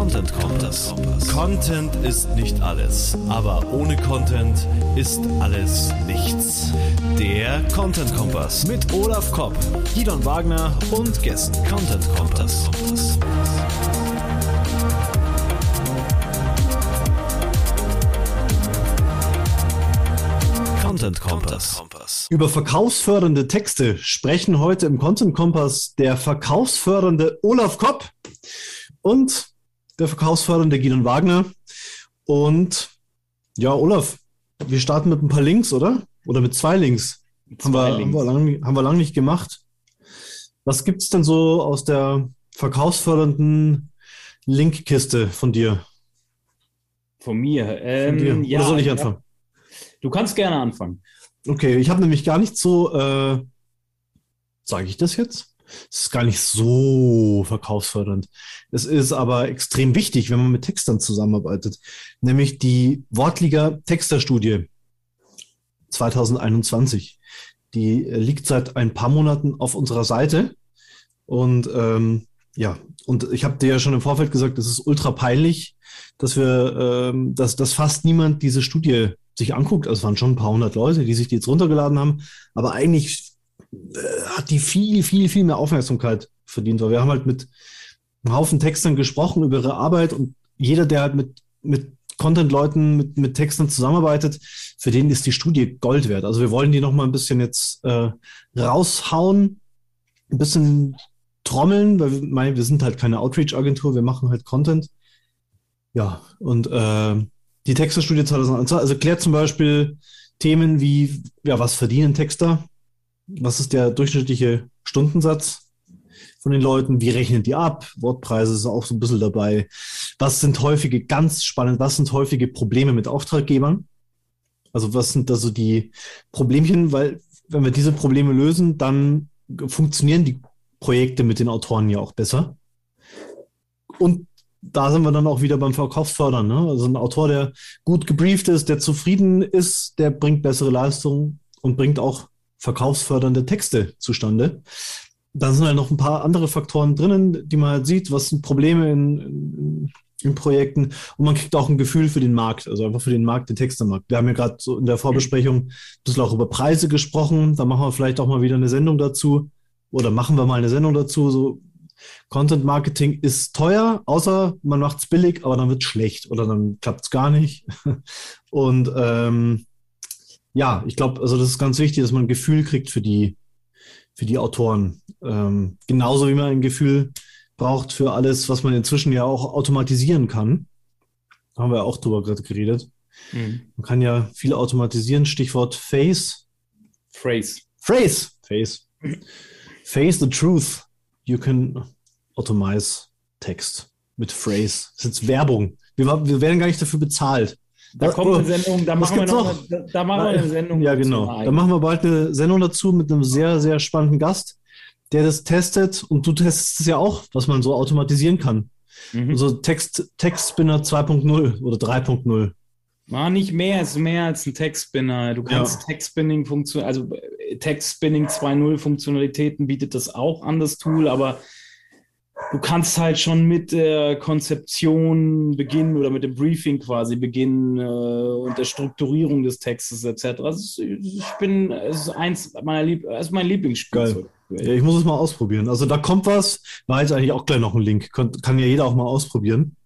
Content Kompass. Content ist nicht alles, aber ohne Content ist alles nichts. Der Content Kompass mit Olaf Kopp, Gidon Wagner und Gästen. Content Kompass. Content Kompass. Über verkaufsfördernde Texte sprechen heute im Content Kompass der verkaufsfördernde Olaf Kopp und der verkaufsfördernde Gidon Wagner. Und ja, Olaf, wir starten mit ein paar Links, oder? Oder mit zwei Links. Zwei haben, wir, Links. Haben, wir lang, haben wir lang nicht gemacht. Was gibt es denn so aus der verkaufsfördernden Linkkiste von dir? Von mir? Ähm, von dir. Oder ja, soll ich anfangen? Ja. Du kannst gerne anfangen. Okay, ich habe nämlich gar nicht so, äh, sage ich das jetzt? Es ist gar nicht so verkaufsfördernd. Es ist aber extrem wichtig, wenn man mit Textern zusammenarbeitet. Nämlich die Wortliga Texterstudie 2021. Die liegt seit ein paar Monaten auf unserer Seite. Und ähm, ja, und ich habe dir ja schon im Vorfeld gesagt, es ist ultra peinlich, dass wir, ähm, dass, dass fast niemand diese Studie sich anguckt. Also es waren schon ein paar hundert Leute, die sich die jetzt runtergeladen haben. Aber eigentlich äh, hat die viel, viel, viel mehr Aufmerksamkeit verdient, weil wir haben halt mit einem Haufen Textern gesprochen über ihre Arbeit und jeder, der halt mit, mit Content-Leuten, mit, mit Textern zusammenarbeitet, für den ist die Studie Gold wert. Also wir wollen die noch mal ein bisschen jetzt äh, raushauen, ein bisschen trommeln, weil wir, mein, wir sind halt keine Outreach-Agentur, wir machen halt Content. Ja, und äh, die Texterstudie 2021, also klärt zum Beispiel Themen wie, ja, was verdienen Texter? Was ist der durchschnittliche Stundensatz von den Leuten? Wie rechnen die ab? Wortpreise ist auch so ein bisschen dabei. Was sind häufige, ganz spannend, was sind häufige Probleme mit Auftraggebern? Also was sind da so die Problemchen? Weil wenn wir diese Probleme lösen, dann funktionieren die Projekte mit den Autoren ja auch besser. Und da sind wir dann auch wieder beim Verkaufsfördern. Ne? Also ein Autor, der gut gebrieft ist, der zufrieden ist, der bringt bessere Leistungen und bringt auch verkaufsfördernde Texte zustande. Dann sind halt noch ein paar andere Faktoren drinnen, die man halt sieht, was sind Probleme in, in, in Projekten und man kriegt auch ein Gefühl für den Markt, also einfach für den Markt, den Textermarkt. Wir haben ja gerade so in der Vorbesprechung ein bisschen auch über Preise gesprochen, da machen wir vielleicht auch mal wieder eine Sendung dazu oder machen wir mal eine Sendung dazu, so Content Marketing ist teuer, außer man macht es billig, aber dann wird es schlecht oder dann klappt es gar nicht. Und ähm, ja, ich glaube, also das ist ganz wichtig, dass man ein Gefühl kriegt für die, für die Autoren. Ähm, genauso wie man ein Gefühl braucht für alles, was man inzwischen ja auch automatisieren kann. Da haben wir auch drüber gerade geredet. Mhm. Man kann ja viel automatisieren, Stichwort Face. Phrase. Phrase. Face. Face the truth. You can automize Text mit Phrase. Das ist jetzt Werbung. Wir, wir werden gar nicht dafür bezahlt. Da kommt eine Sendung, da machen, wir noch, noch? da machen wir eine Sendung. Ja, genau. Da machen wir bald eine Sendung dazu mit einem sehr, sehr spannenden Gast, der das testet. Und du testest es ja auch, was man so automatisieren kann. Mhm. Also Text, Textspinner 2.0 oder 3.0. War nicht mehr, ist mehr als ein Textspinner. Du kannst ja. Textspinning funktionieren, also Textspinning 2.0 Funktionalitäten bietet das auch an, das Tool, aber du kannst halt schon mit der Konzeption beginnen oder mit dem Briefing quasi beginnen äh, und der Strukturierung des Textes etc. Also ich bin, es ist eins meiner Lieb ist mein Lieblingsspiel. Ja, ich muss es mal ausprobieren. Also da kommt was, war jetzt eigentlich auch gleich noch ein Link. Kann, kann ja jeder auch mal ausprobieren.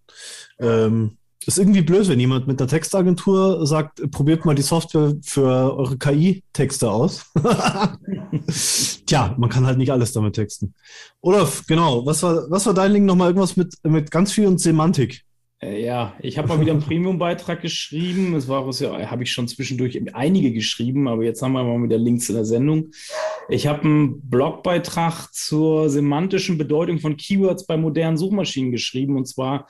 Ähm, ist irgendwie blöd, wenn jemand mit der Textagentur sagt, probiert mal die Software für eure KI-Texte aus. Tja, man kann halt nicht alles damit texten. Olaf, genau, was war, was war dein Link nochmal? Irgendwas mit, mit ganz viel und Semantik. Äh, ja, ich habe mal wieder einen Premium-Beitrag geschrieben. Es war ja, habe ich schon zwischendurch einige geschrieben, aber jetzt haben wir mal wieder Links in der Sendung. Ich habe einen Blogbeitrag zur semantischen Bedeutung von Keywords bei modernen Suchmaschinen geschrieben und zwar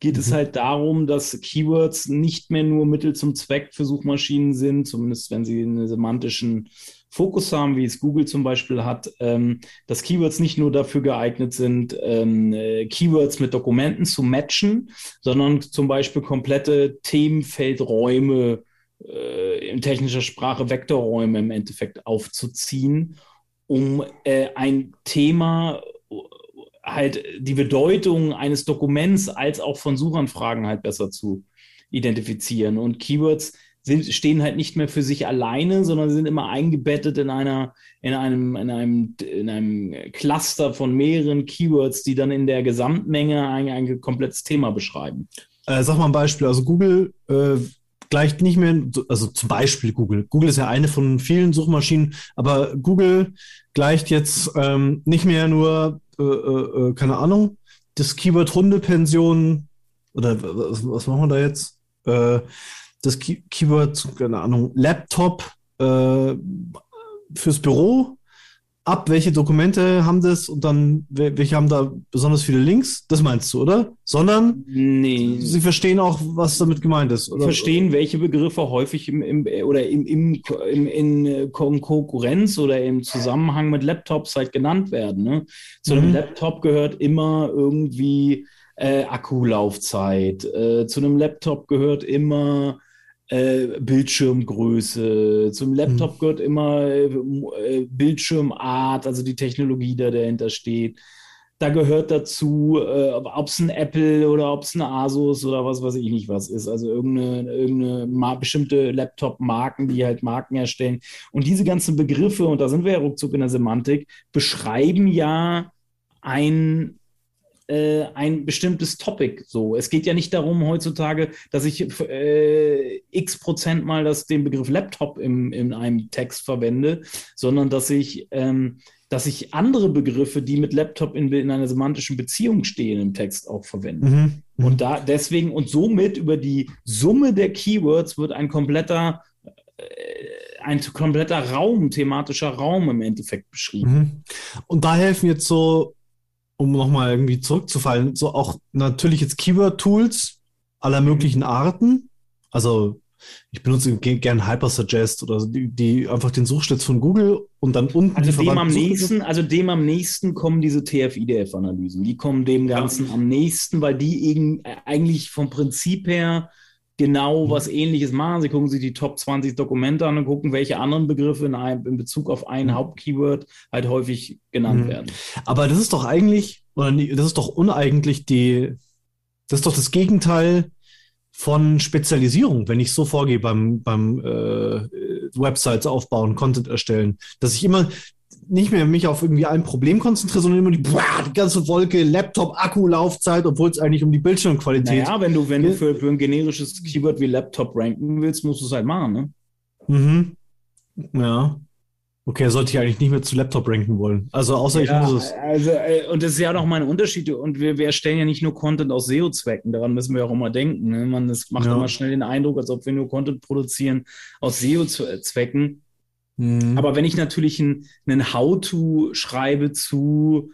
geht mhm. es halt darum, dass Keywords nicht mehr nur Mittel zum Zweck für Suchmaschinen sind, zumindest wenn sie einen semantischen Fokus haben, wie es Google zum Beispiel hat, ähm, dass Keywords nicht nur dafür geeignet sind, ähm, äh, Keywords mit Dokumenten zu matchen, sondern zum Beispiel komplette Themenfeldräume äh, in technischer Sprache Vektorräume im Endeffekt aufzuziehen, um äh, ein Thema halt die Bedeutung eines Dokuments als auch von Suchanfragen halt besser zu identifizieren. Und Keywords sind, stehen halt nicht mehr für sich alleine, sondern sind immer eingebettet in einer, in einem, in einem, in einem Cluster von mehreren Keywords, die dann in der Gesamtmenge ein, ein komplettes Thema beschreiben. Äh, sag mal ein Beispiel. Also Google äh, gleicht nicht mehr, also zum Beispiel Google. Google ist ja eine von vielen Suchmaschinen, aber Google gleicht jetzt ähm, nicht mehr nur, äh, äh, äh keine Ahnung, das Keyword Hundepension oder was, was machen wir da jetzt? Das Key Keyword, keine Ahnung, Laptop äh, fürs Büro ab, welche Dokumente haben das und dann, welche haben da besonders viele Links? Das meinst du, oder? Sondern nee. sie verstehen auch, was damit gemeint ist. Oder? Verstehen, welche Begriffe häufig im, im oder im, im, im, in Konkurrenz oder im Zusammenhang mit Laptops halt genannt werden. Ne? Zu einem mhm. Laptop gehört immer irgendwie äh, Akkulaufzeit. Äh, zu einem Laptop gehört immer äh, Bildschirmgröße. Zum Laptop mhm. gehört immer äh, Bildschirmart, also die Technologie, die dahinter steht. Da gehört dazu, äh, ob es ein Apple oder ob es ein Asus oder was weiß ich nicht was ist. Also irgendeine, irgendeine bestimmte Laptop-Marken, die halt Marken erstellen. Und diese ganzen Begriffe, und da sind wir ja ruckzuck in der Semantik, beschreiben ja ein äh, ein bestimmtes Topic. So, es geht ja nicht darum heutzutage, dass ich äh, x Prozent mal das, den Begriff Laptop im, in einem Text verwende, sondern dass ich ähm, dass ich andere Begriffe, die mit Laptop in, in einer semantischen Beziehung stehen, im Text auch verwende. Mhm. Mhm. Und da deswegen und somit über die Summe der Keywords wird ein kompletter äh, ein kompletter Raum, thematischer Raum im Endeffekt beschrieben. Mhm. Und da helfen jetzt so um nochmal irgendwie zurückzufallen, so auch natürlich jetzt Keyword-Tools aller möglichen Arten. Also ich benutze gerne Hypersuggest oder die, die einfach den Suchschlitz von Google und dann unten also dem am nächsten, also dem am nächsten kommen diese TF-IDF-Analysen. Die kommen dem Ganzen ja. am nächsten, weil die eben eigentlich vom Prinzip her genau mhm. was ähnliches machen. Sie gucken sich die Top 20 Dokumente an und gucken, welche anderen Begriffe in, einem, in Bezug auf ein mhm. Hauptkeyword halt häufig genannt mhm. werden. Aber das ist doch eigentlich, oder das ist doch uneigentlich die, das ist doch das Gegenteil von Spezialisierung, wenn ich so vorgehe beim, beim äh, Websites aufbauen, Content erstellen, dass ich immer nicht mehr mich auf irgendwie ein Problem konzentriere, sondern immer die, boah, die ganze Wolke, Laptop, Akku, Laufzeit, obwohl es eigentlich um die Bildschirmqualität geht. Ja, wenn du, wenn du für, für ein generisches Keyword wie Laptop ranken willst, musst du es halt machen, ne? Mhm. Ja. Okay, sollte ich eigentlich nicht mehr zu Laptop ranken wollen. Also außer ja, ich muss es. Also, äh, und das ist ja noch meine Unterschiede. Und wir, wir erstellen ja nicht nur Content aus SEO-Zwecken. Daran müssen wir auch immer denken. Ne? Man, das macht ja. immer schnell den Eindruck, als ob wir nur Content produzieren aus SEO-Zwecken. Mhm. Aber wenn ich natürlich einen How-To schreibe zu,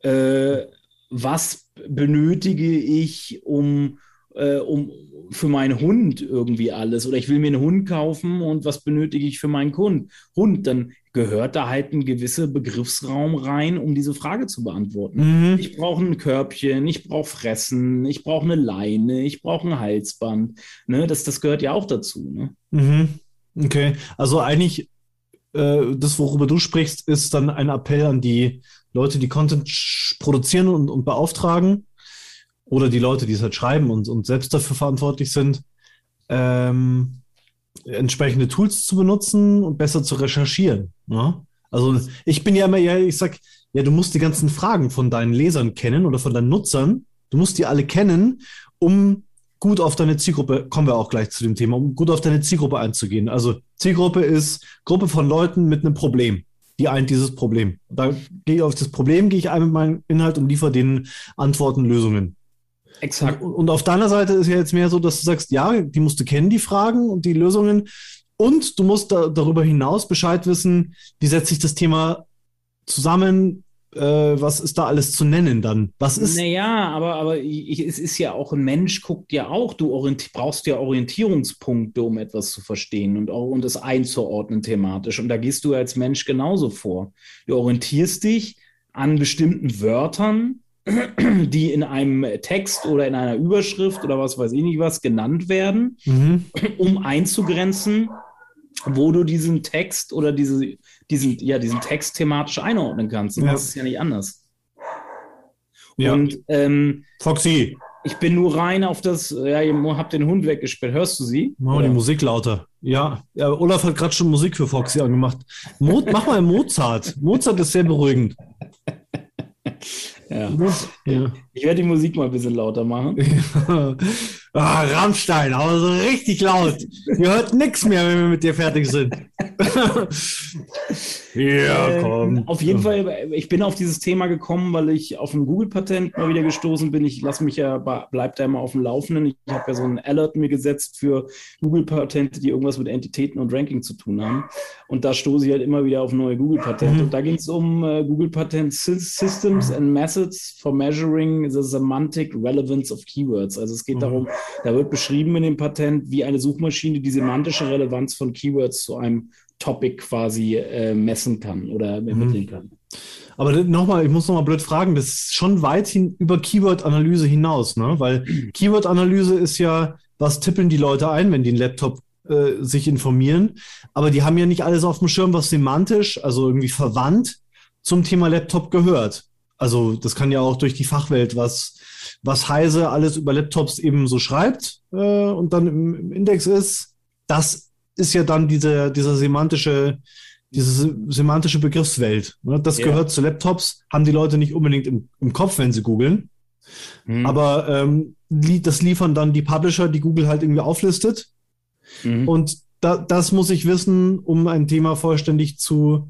äh, was benötige ich, um, äh, um für meinen Hund irgendwie alles, oder ich will mir einen Hund kaufen und was benötige ich für meinen Hund, Hund, dann gehört da halt ein gewisser Begriffsraum rein, um diese Frage zu beantworten. Mhm. Ich brauche ein Körbchen, ich brauche Fressen, ich brauche eine Leine, ich brauche ein Halsband. Ne? Das, das gehört ja auch dazu. Ne? Mhm. Okay, also eigentlich äh, das, worüber du sprichst, ist dann ein Appell an die Leute, die Content produzieren und, und beauftragen oder die Leute, die es halt schreiben und, und selbst dafür verantwortlich sind, ähm, entsprechende Tools zu benutzen und besser zu recherchieren. Ne? Also ich bin ja immer, ja, ich sag, ja, du musst die ganzen Fragen von deinen Lesern kennen oder von deinen Nutzern. Du musst die alle kennen, um gut auf deine Zielgruppe, kommen wir auch gleich zu dem Thema, um gut auf deine Zielgruppe einzugehen. Also Zielgruppe ist Gruppe von Leuten mit einem Problem. Die eint dieses Problem. Da gehe ich auf das Problem, gehe ich ein mit meinem Inhalt und liefere denen Antworten, Lösungen. Exakt. Und, und auf deiner Seite ist ja jetzt mehr so, dass du sagst, ja, die musst du kennen, die Fragen und die Lösungen. Und du musst da, darüber hinaus Bescheid wissen, wie setzt sich das Thema zusammen, äh, was ist da alles zu nennen dann? Was ist? Naja, aber, aber ich, es ist ja auch ein Mensch, guckt ja auch, du brauchst ja Orientierungspunkte, um etwas zu verstehen und auch um das einzuordnen thematisch. Und da gehst du als Mensch genauso vor. Du orientierst dich an bestimmten Wörtern, die in einem Text oder in einer Überschrift oder was weiß ich nicht was genannt werden, mhm. um einzugrenzen, wo du diesen Text oder diese, diesen, ja, diesen Text thematisch einordnen kannst. Und ja. das ist ja nicht anders. Ja. Und ähm, Foxy, ich bin nur rein auf das, ja, ihr habt den Hund weggesperrt. Hörst du sie? mach mal die? Musik lauter. Ja, ja Olaf hat gerade schon Musik für Foxy angemacht. Mo mach mal Mozart. Mozart ist sehr beruhigend. Ja. Ja. Ich werde die Musik mal ein bisschen lauter machen. ah, Rammstein, aber so richtig laut. Ihr hört nichts mehr, wenn wir mit dir fertig sind. ja, Ähm, Auf jeden Fall, ich bin auf dieses Thema gekommen, weil ich auf ein Google-Patent mal wieder gestoßen bin. Ich lasse mich ja, bleib da immer auf dem Laufenden. Ich habe ja so einen Alert mir gesetzt für Google-Patente, die irgendwas mit Entitäten und Ranking zu tun haben. Und da stoße ich halt immer wieder auf neue Google-Patente. Mhm. Und da ging es um äh, Google-Patent Systems and Methods for Measuring the Semantic Relevance of Keywords. Also es geht Mhm. darum, da wird beschrieben in dem Patent, wie eine Suchmaschine die semantische Relevanz von Keywords zu einem Topic quasi äh, messen kann oder ermitteln kann. Aber nochmal, ich muss nochmal blöd fragen, das ist schon weit hin über Keyword-Analyse hinaus, ne? Weil Keyword-Analyse ist ja, was tippeln die Leute ein, wenn die einen Laptop äh, sich informieren. Aber die haben ja nicht alles auf dem Schirm, was semantisch, also irgendwie verwandt zum Thema Laptop gehört. Also das kann ja auch durch die Fachwelt, was, was Heise alles über Laptops eben so schreibt äh, und dann im, im Index ist. Das ist ja dann diese, dieser semantische, diese semantische Begriffswelt. Ne? Das Ja. gehört zu Laptops, haben die Leute nicht unbedingt im, im Kopf, wenn sie googeln. Mhm. Aber ähm, das liefern dann die Publisher, die Google halt irgendwie auflistet. Mhm. Und da, das muss ich wissen, um ein Thema vollständig zu,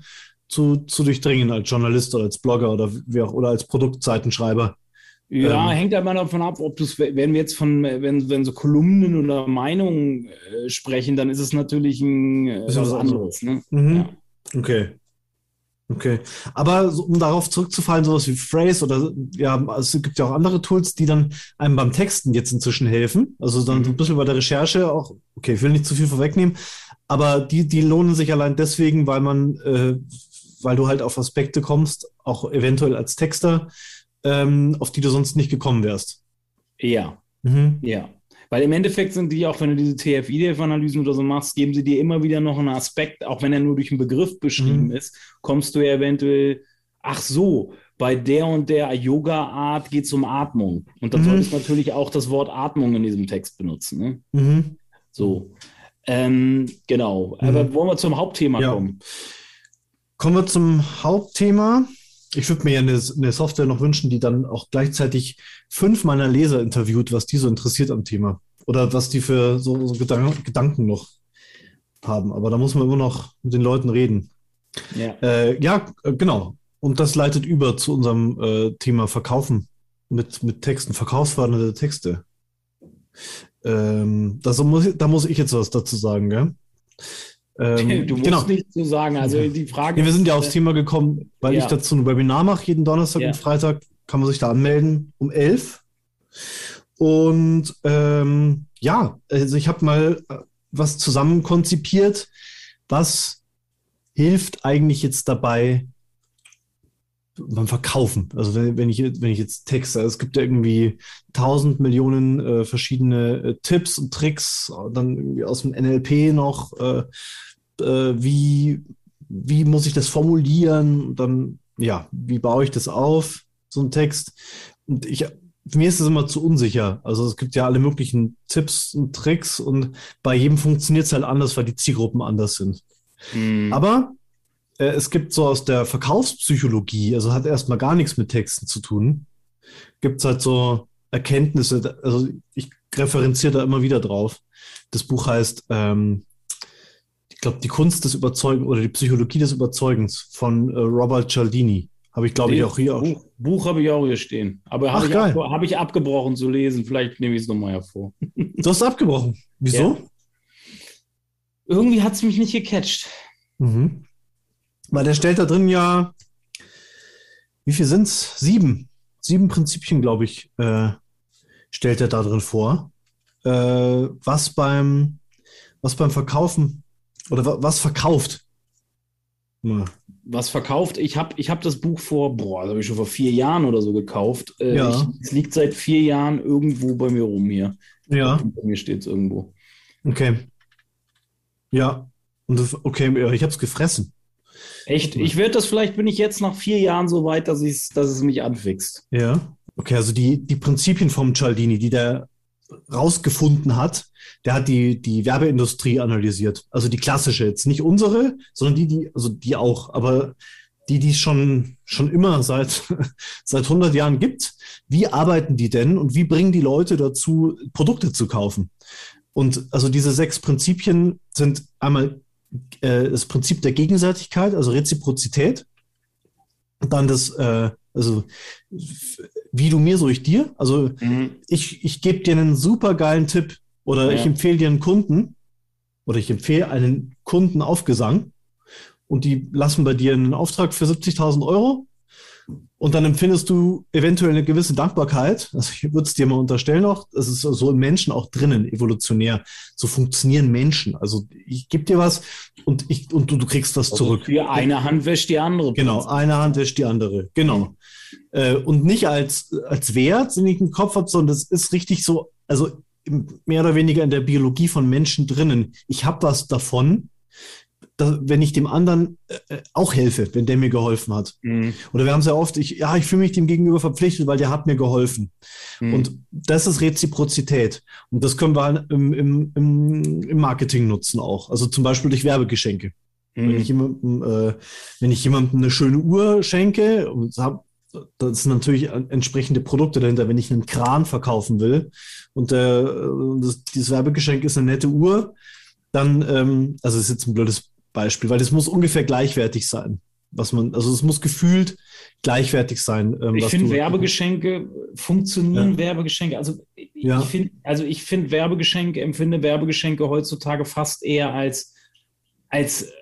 zu, zu durchdringen als Journalist oder als Blogger oder wie auch oder als Produktseitenschreiber. Ja, Ähm, hängt aber davon ab, ob du es, wenn wir jetzt von, wenn, wenn so Kolumnen oder Meinungen äh, sprechen, dann ist es natürlich ein äh, was was anderes. Ne? Mhm. Ja. Okay. Okay. Aber so, um darauf zurückzufallen, sowas wie Phrase oder ja, es gibt ja auch andere Tools, die dann einem beim Texten jetzt inzwischen helfen. Also dann so ein Mhm. bisschen bei der Recherche auch, okay, ich will nicht zu viel vorwegnehmen, aber die, die lohnen sich allein deswegen, weil man, äh, weil du halt auf Aspekte kommst, auch eventuell als Texter, ähm, auf die du sonst nicht gekommen wärst. ja, Mhm. ja. Weil im Endeffekt sind die, auch wenn du diese TF-IDF-Analysen oder so machst, geben sie dir immer wieder noch einen Aspekt, auch wenn er nur durch einen Begriff beschrieben Mhm. ist, kommst du ja eventuell, ach so, bei der und der Yoga-Art geht es um Atmung. Und dann Mhm. solltest du natürlich auch das Wort Atmung in diesem Text benutzen. Ne? Mhm. So. Ähm, genau. Aber Mhm. wollen wir zum Hauptthema Ja. kommen? Kommen wir zum Hauptthema. Ich würde mir ja eine, eine Software noch wünschen, die dann auch gleichzeitig fünf meiner Leser interviewt, was die so interessiert am Thema. Oder was die für so, so Gedan Gedanken noch haben. Aber da muss man immer noch mit den Leuten reden. Ja. Äh, ja, äh, genau. Und das leitet über zu unserem äh, Thema Verkaufen mit, mit Texten, verkaufsfördernde Texte. Ähm, das muss, da muss ich jetzt was dazu sagen, gell? Ähm, Du musst genau. nichts zu sagen. Also die Frage Ja, wir sind ja ist, aufs Thema gekommen, weil ja. ich dazu ein Webinar mache, jeden Donnerstag Ja. und Freitag kann man sich da anmelden um 11. Und ähm, ja, also ich habe mal äh, was zusammen konzipiert, was hilft eigentlich jetzt dabei beim Verkaufen. Also wenn, wenn, ich, wenn ich jetzt Texte, es gibt ja irgendwie tausend Millionen äh, verschiedene äh, Tipps und Tricks, dann irgendwie aus dem NLP noch, äh, äh, wie, wie muss ich das formulieren? Dann, ja, wie baue ich das auf, so ein Text? Und ich, für mir ist das immer zu unsicher. Also es gibt ja alle möglichen Tipps und Tricks und bei jedem funktioniert es halt anders, weil die Zielgruppen anders sind. Hm. Aber äh, es gibt so aus der Verkaufspsychologie, also hat erstmal gar nichts mit Texten zu tun, gibt es halt so Erkenntnisse, also ich referenziere da immer wieder drauf. Das Buch heißt, ähm, ich glaube, die Kunst des Überzeugens oder die Psychologie des Überzeugens von äh, Robert Cialdini. Habe ich, glaube ich, auch hier. Buch, Buch habe ich auch hier stehen. Aber habe ich, ab, hab ich abgebrochen zu lesen. Vielleicht nehme ich es nochmal hervor. Du hast abgebrochen. Wieso? Irgendwie hat es mich nicht gecatcht. Mhm. Weil der stellt da drin ja, wie viel sind's? Sieben. Sieben Prinzipien, glaube ich, äh, stellt er da drin vor. Äh, was beim, was beim Verkaufen oder wa was verkauft. Ja. Was verkauft? Ich habe ich hab das Buch vor, boah, das habe ich schon vor vier Jahren oder so gekauft. Äh, Ja. ich, es liegt seit vier Jahren irgendwo bei mir rum hier. ja, Bei mir steht es irgendwo. okay. Ja, und das, okay, ich habe es gefressen. Echt? Ich werde das, vielleicht bin ich jetzt nach vier Jahren so weit, dass, ich's, dass es mich anfixt. Ja. Okay, also die, die Prinzipien vom Cialdini, die der rausgefunden hat, der hat die, die Werbeindustrie analysiert. Also die klassische jetzt, nicht unsere, sondern die, die, also die auch, aber die, die es schon, schon immer seit, seit 100 Jahren gibt. Wie arbeiten die denn und wie bringen die Leute dazu, Produkte zu kaufen? Und also diese sechs Prinzipien sind einmal äh, das Prinzip der Gegenseitigkeit, also Reziprozität. Dann das, äh, also wie du mir, so ich dir. Also mhm. ich, ich gebe dir einen super geilen Tipp oder ja. ich empfehle dir einen Kunden oder ich empfehle einen Kunden Aufgesang und die lassen bei dir einen Auftrag für 70.000 Euro und dann empfindest du eventuell eine gewisse Dankbarkeit. Also ich würde es dir mal unterstellen auch, das ist so im Menschen auch drinnen, evolutionär. So funktionieren Menschen. Also ich gebe dir was und, ich, und du, du kriegst was also zurück. Für eine Hand wäscht die andere. Genau, eine Hand wäscht die andere. Genau. Äh, und nicht als, als Wert, den ich im Kopf habe, sondern das ist richtig so, also mehr oder weniger in der Biologie von Menschen drinnen. Ich habe was davon, da, wenn ich dem anderen äh, äh, auch helfe, wenn der mir geholfen hat. Mhm. Oder wir haben sehr oft, ich, ja, ich fühle mich dem gegenüber verpflichtet, weil der hat mir geholfen. Mhm. Und das ist Reziprozität. Und das können wir halt im, im, im, im Marketing nutzen auch. Also zum Beispiel durch Werbegeschenke. Mhm. Wenn, ich jemandem, äh, wenn ich jemandem eine schöne Uhr schenke und hab, das sind natürlich entsprechende Produkte dahinter, wenn ich einen Kran verkaufen will und äh, das, dieses Werbegeschenk ist eine nette Uhr, dann, ähm, also ist jetzt ein blödes Beispiel, weil das muss ungefähr gleichwertig sein. Was man, also es muss gefühlt gleichwertig sein. Ähm, ich finde Werbegeschenke funktionieren ja. Werbegeschenke. Also ich ja. finde, also ich finde Werbegeschenke, empfinde Werbegeschenke heutzutage fast eher als, als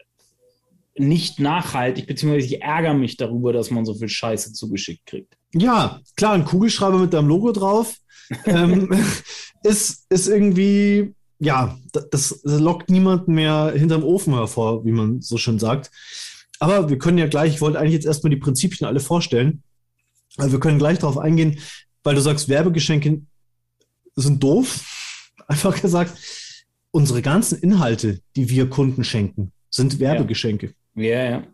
nicht nachhaltig, beziehungsweise ich ärgere mich darüber, dass man so viel Scheiße zugeschickt kriegt. Ja, klar, ein Kugelschreiber mit deinem Logo drauf ähm, ist, ist irgendwie ja, das, das lockt niemanden mehr hinterm Ofen hervor, wie man so schön sagt. Aber wir können ja gleich, ich wollte eigentlich jetzt erstmal die Prinzipien alle vorstellen. Also wir können gleich darauf eingehen, weil du sagst, Werbegeschenke sind doof. Einfach gesagt, unsere ganzen Inhalte, die wir Kunden schenken, sind Werbegeschenke. Ja, ja. ja.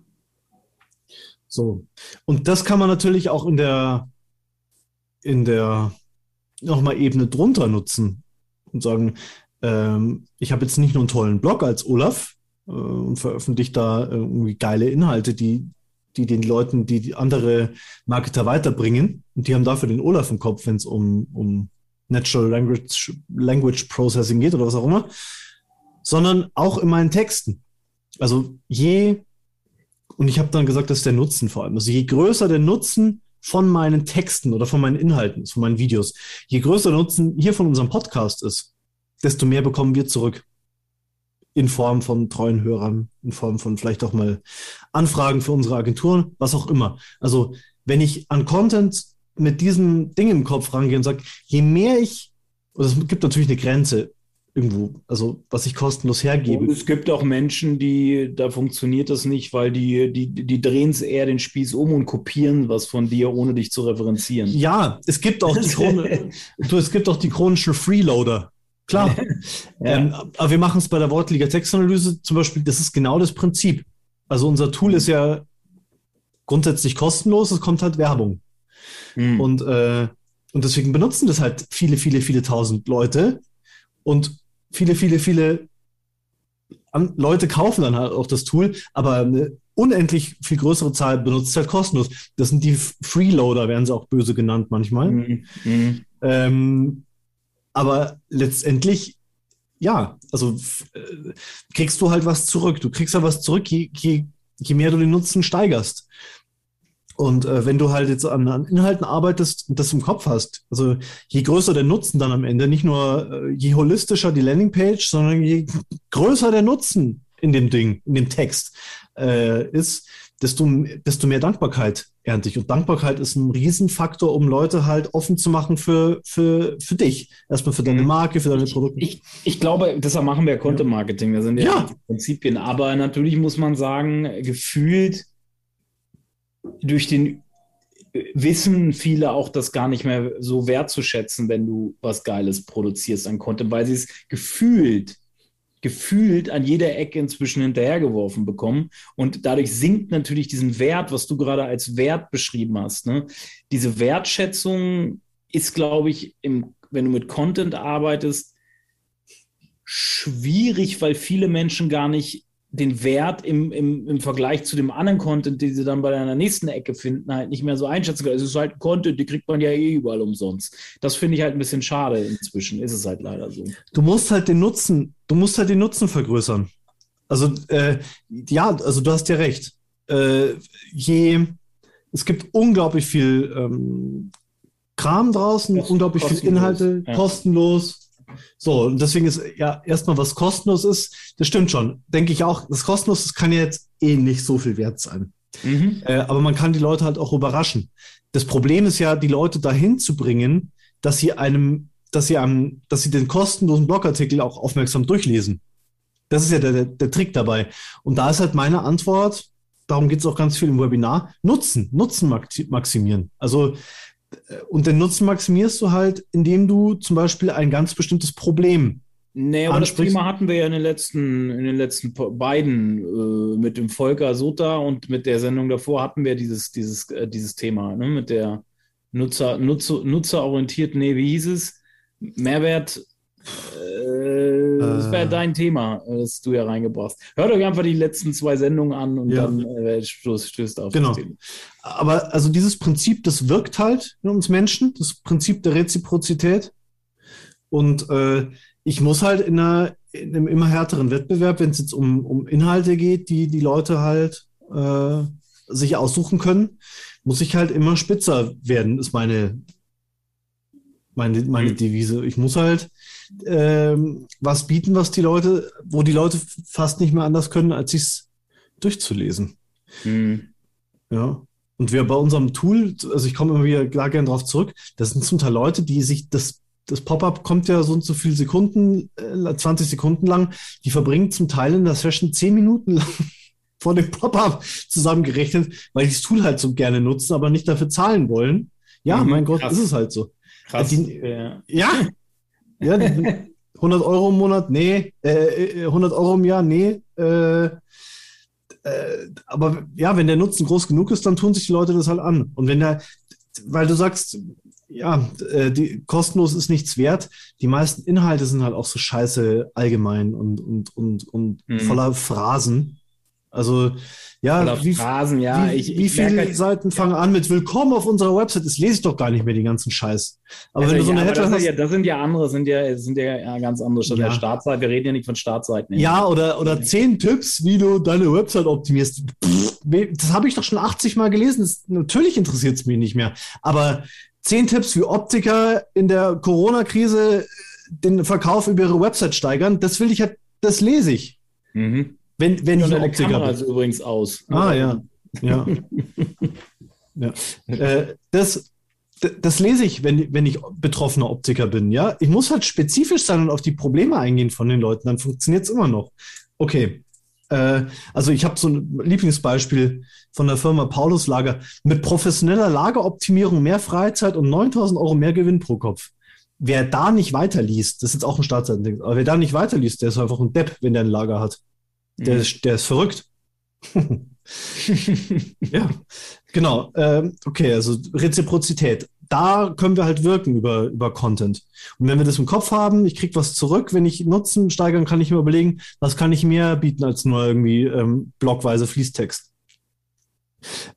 So. Und das kann man natürlich auch in der, in der nochmal Ebene drunter nutzen und sagen, ähm, ich habe jetzt nicht nur einen tollen Blog als Olaf äh, und veröffentliche da irgendwie geile Inhalte, die, die den Leuten, die, die andere Marketer weiterbringen. Und die haben dafür den Olaf im Kopf, wenn es um, um Natural Language, Language Processing geht oder was auch immer, sondern auch in meinen Texten. Also je, und ich habe dann gesagt, das ist der Nutzen vor allem. Also je größer der Nutzen von meinen Texten oder von meinen Inhalten, von meinen Videos, je größer der Nutzen hier von unserem Podcast ist, desto mehr bekommen wir zurück. In Form von treuen Hörern, in Form von vielleicht auch mal Anfragen für unsere Agenturen, was auch immer. Also, wenn ich an Content mit diesem Ding im Kopf rangehe und sage, je mehr ich, und es gibt natürlich eine Grenze irgendwo, also was ich kostenlos hergebe. Und es gibt auch Menschen, die, da funktioniert das nicht, weil die, die, die drehen es eher den Spieß um und kopieren was von dir, ohne dich zu referenzieren. Ja, es gibt auch die, Chron du, es gibt auch die chronischen Freeloader. Klar. ja. ähm, aber wir machen es bei der Wortliga Textanalyse zum Beispiel, das ist genau das Prinzip. Also unser Tool ist ja grundsätzlich kostenlos, es kommt halt Werbung. Mhm. Und, äh, und deswegen benutzen das halt viele, viele, viele tausend Leute. Und viele, viele, viele Leute kaufen dann halt auch das Tool, aber eine unendlich viel größere Zahl benutzt halt kostenlos. Das sind die Freeloader, werden sie auch böse genannt manchmal. Mhm. Mhm. Ähm, aber letztendlich, ja, also äh, kriegst du halt was zurück. Du kriegst halt was zurück, je, je, je mehr du den Nutzen steigerst. Und äh, wenn du halt jetzt an, an, Inhalten arbeitest und das im Kopf hast, also je größer der Nutzen dann am Ende, nicht nur äh, je holistischer die Landingpage, sondern je größer der Nutzen in dem Ding, in dem Text äh, ist, desto, desto mehr Dankbarkeit ernte ich. Und Dankbarkeit ist ein Riesenfaktor, um Leute halt offen zu machen für, für, für dich. Erstmal für deine mhm. Marke, für deine Produkte. Ich, ich glaube, deshalb machen wir Content Marketing. Da sind ja, ja. Prinzipien. Aber natürlich muss man sagen, gefühlt durch den wissen viele auch das gar nicht mehr so wertzuschätzen, wenn du was Geiles produzierst an Content, weil sie es gefühlt gefühlt an jeder Ecke inzwischen hinterhergeworfen bekommen. Und dadurch sinkt natürlich diesen Wert, was du gerade als Wert beschrieben hast. Ne? Diese Wertschätzung ist, glaube ich, im, wenn du mit Content arbeitest, schwierig, weil viele Menschen gar nicht den Wert im, im, im Vergleich zu dem anderen Content, den sie dann bei einer nächsten Ecke finden, halt nicht mehr so einschätzen können. Es ist halt Content, die kriegt man ja eh überall umsonst. Das finde ich halt ein bisschen schade inzwischen, ist es halt leider so. Du musst halt den Nutzen, du musst halt den Nutzen vergrößern. Also, äh, ja, also du hast ja recht. Äh, je, es gibt unglaublich viel ähm, Kram draußen, Kost, unglaublich viel Inhalte, ja. kostenlos so, und deswegen ist ja erstmal was kostenlos ist, das stimmt schon. Denke ich auch, das kostenlos das kann ja jetzt eh nicht so viel wert sein. Mhm. Äh, aber man kann die Leute halt auch überraschen. Das Problem ist ja, die Leute dahin zu bringen, dass sie einem, dass sie einem, dass sie den kostenlosen Blogartikel auch aufmerksam durchlesen. Das ist ja der, der, der Trick dabei. Und da ist halt meine Antwort, darum geht es auch ganz viel im Webinar, Nutzen, Nutzen maximieren. Also und den Nutzen maximierst du halt, indem du zum Beispiel ein ganz bestimmtes Problem Nee, aber das Thema hatten wir ja in den letzten, in den letzten beiden äh, mit dem Volker Sutta und mit der Sendung davor hatten wir dieses, dieses, äh, dieses Thema, ne, mit der Nutzer, Nutzer, nutzerorientiert, nee, wie hieß es? Mehrwert äh, das wäre dein Thema, das du ja reingebracht hast. Hört euch einfach die letzten zwei Sendungen an und ja. dann äh, stößt, stößt auf genau. das Thema. Aber also dieses Prinzip, das wirkt halt in uns Menschen, das Prinzip der Reziprozität. Und äh, ich muss halt in, einer, in einem immer härteren Wettbewerb, wenn es jetzt um, um Inhalte geht, die die Leute halt äh, sich aussuchen können, muss ich halt immer spitzer werden, ist meine, meine, meine mhm. Devise. Ich muss halt ähm, was bieten, was die Leute, wo die Leute fast nicht mehr anders können, als es durchzulesen. Mhm. Ja. Und wir bei unserem Tool, also ich komme immer wieder klar gerne darauf zurück, das sind zum Teil Leute, die sich das das Pop-up kommt ja so und so viele Sekunden, äh, 20 Sekunden lang. Die verbringen zum Teil in der Session 10 Minuten lang vor dem Pop-up zusammengerechnet, weil die das Tool halt so gerne nutzen, aber nicht dafür zahlen wollen. Ja, mhm, mein Gott, krass. ist es halt so. Krass. Die, ja. ja, ja, 100 Euro im Monat, nee. Äh, 100 äh, Euro im Jahr, nee. Äh, äh, aber ja, wenn der Nutzen groß genug ist, dann tun sich die Leute das halt an. Und wenn der, weil du sagst, ja, äh, die, kostenlos ist nichts wert. Die meisten Inhalte sind halt auch so scheiße allgemein und, und, und, und mhm. voller Phrasen. Also ja, wie, Phrasen, ja. Wie, ich, wie ich viele merke, Seiten fangen an mit Willkommen auf unserer Website? Das lese ich doch gar nicht mehr, den ganzen Scheiß. Aber also, wenn du so eine ja, Headline hast. Ja, das sind ja andere, sind ja, sind ja ganz andere statt ja. der Startseite. Wir reden ja nicht von Startseiten. Ja, oder, oder zehn Tipps, wie du deine Website optimierst. Pff, das habe ich doch schon 80 Mal gelesen. Das, natürlich interessiert es mich nicht mehr. Aber zehn Tipps, wie Optiker in der Corona-Krise den Verkauf über ihre Website steigern, das will ich halt, das lese ich. Mhm. Wenn, wenn ja, ich eine Optiker Kamera bin. ist übrigens aus. Ah, ja. Ja. ja. Äh, das, das lese ich, wenn, wenn ich betroffener Optiker bin. Ja, ich muss halt spezifisch sein und auf die Probleme eingehen von den Leuten. Dann funktioniert es immer noch. Okay. Äh, also ich habe so ein Lieblingsbeispiel von der Firma Paulus Lager. Mit professioneller Lageroptimierung mehr Freizeit und 9000 Euro mehr Gewinn pro Kopf. Wer da nicht weiterliest, das ist jetzt auch ein Startseitending, aber wer da nicht weiterliest, der ist einfach ein Depp, wenn der ein Lager hat. Der, mhm. ist, der ist verrückt. ja, genau. Ähm, okay, also Reziprozität. Da können wir halt wirken über, über Content. Und wenn wir das im Kopf haben, ich kriege was zurück, wenn ich Nutzen steigern, kann ich mir überlegen, was kann ich mehr bieten als nur irgendwie ähm, blockweise Fließtext.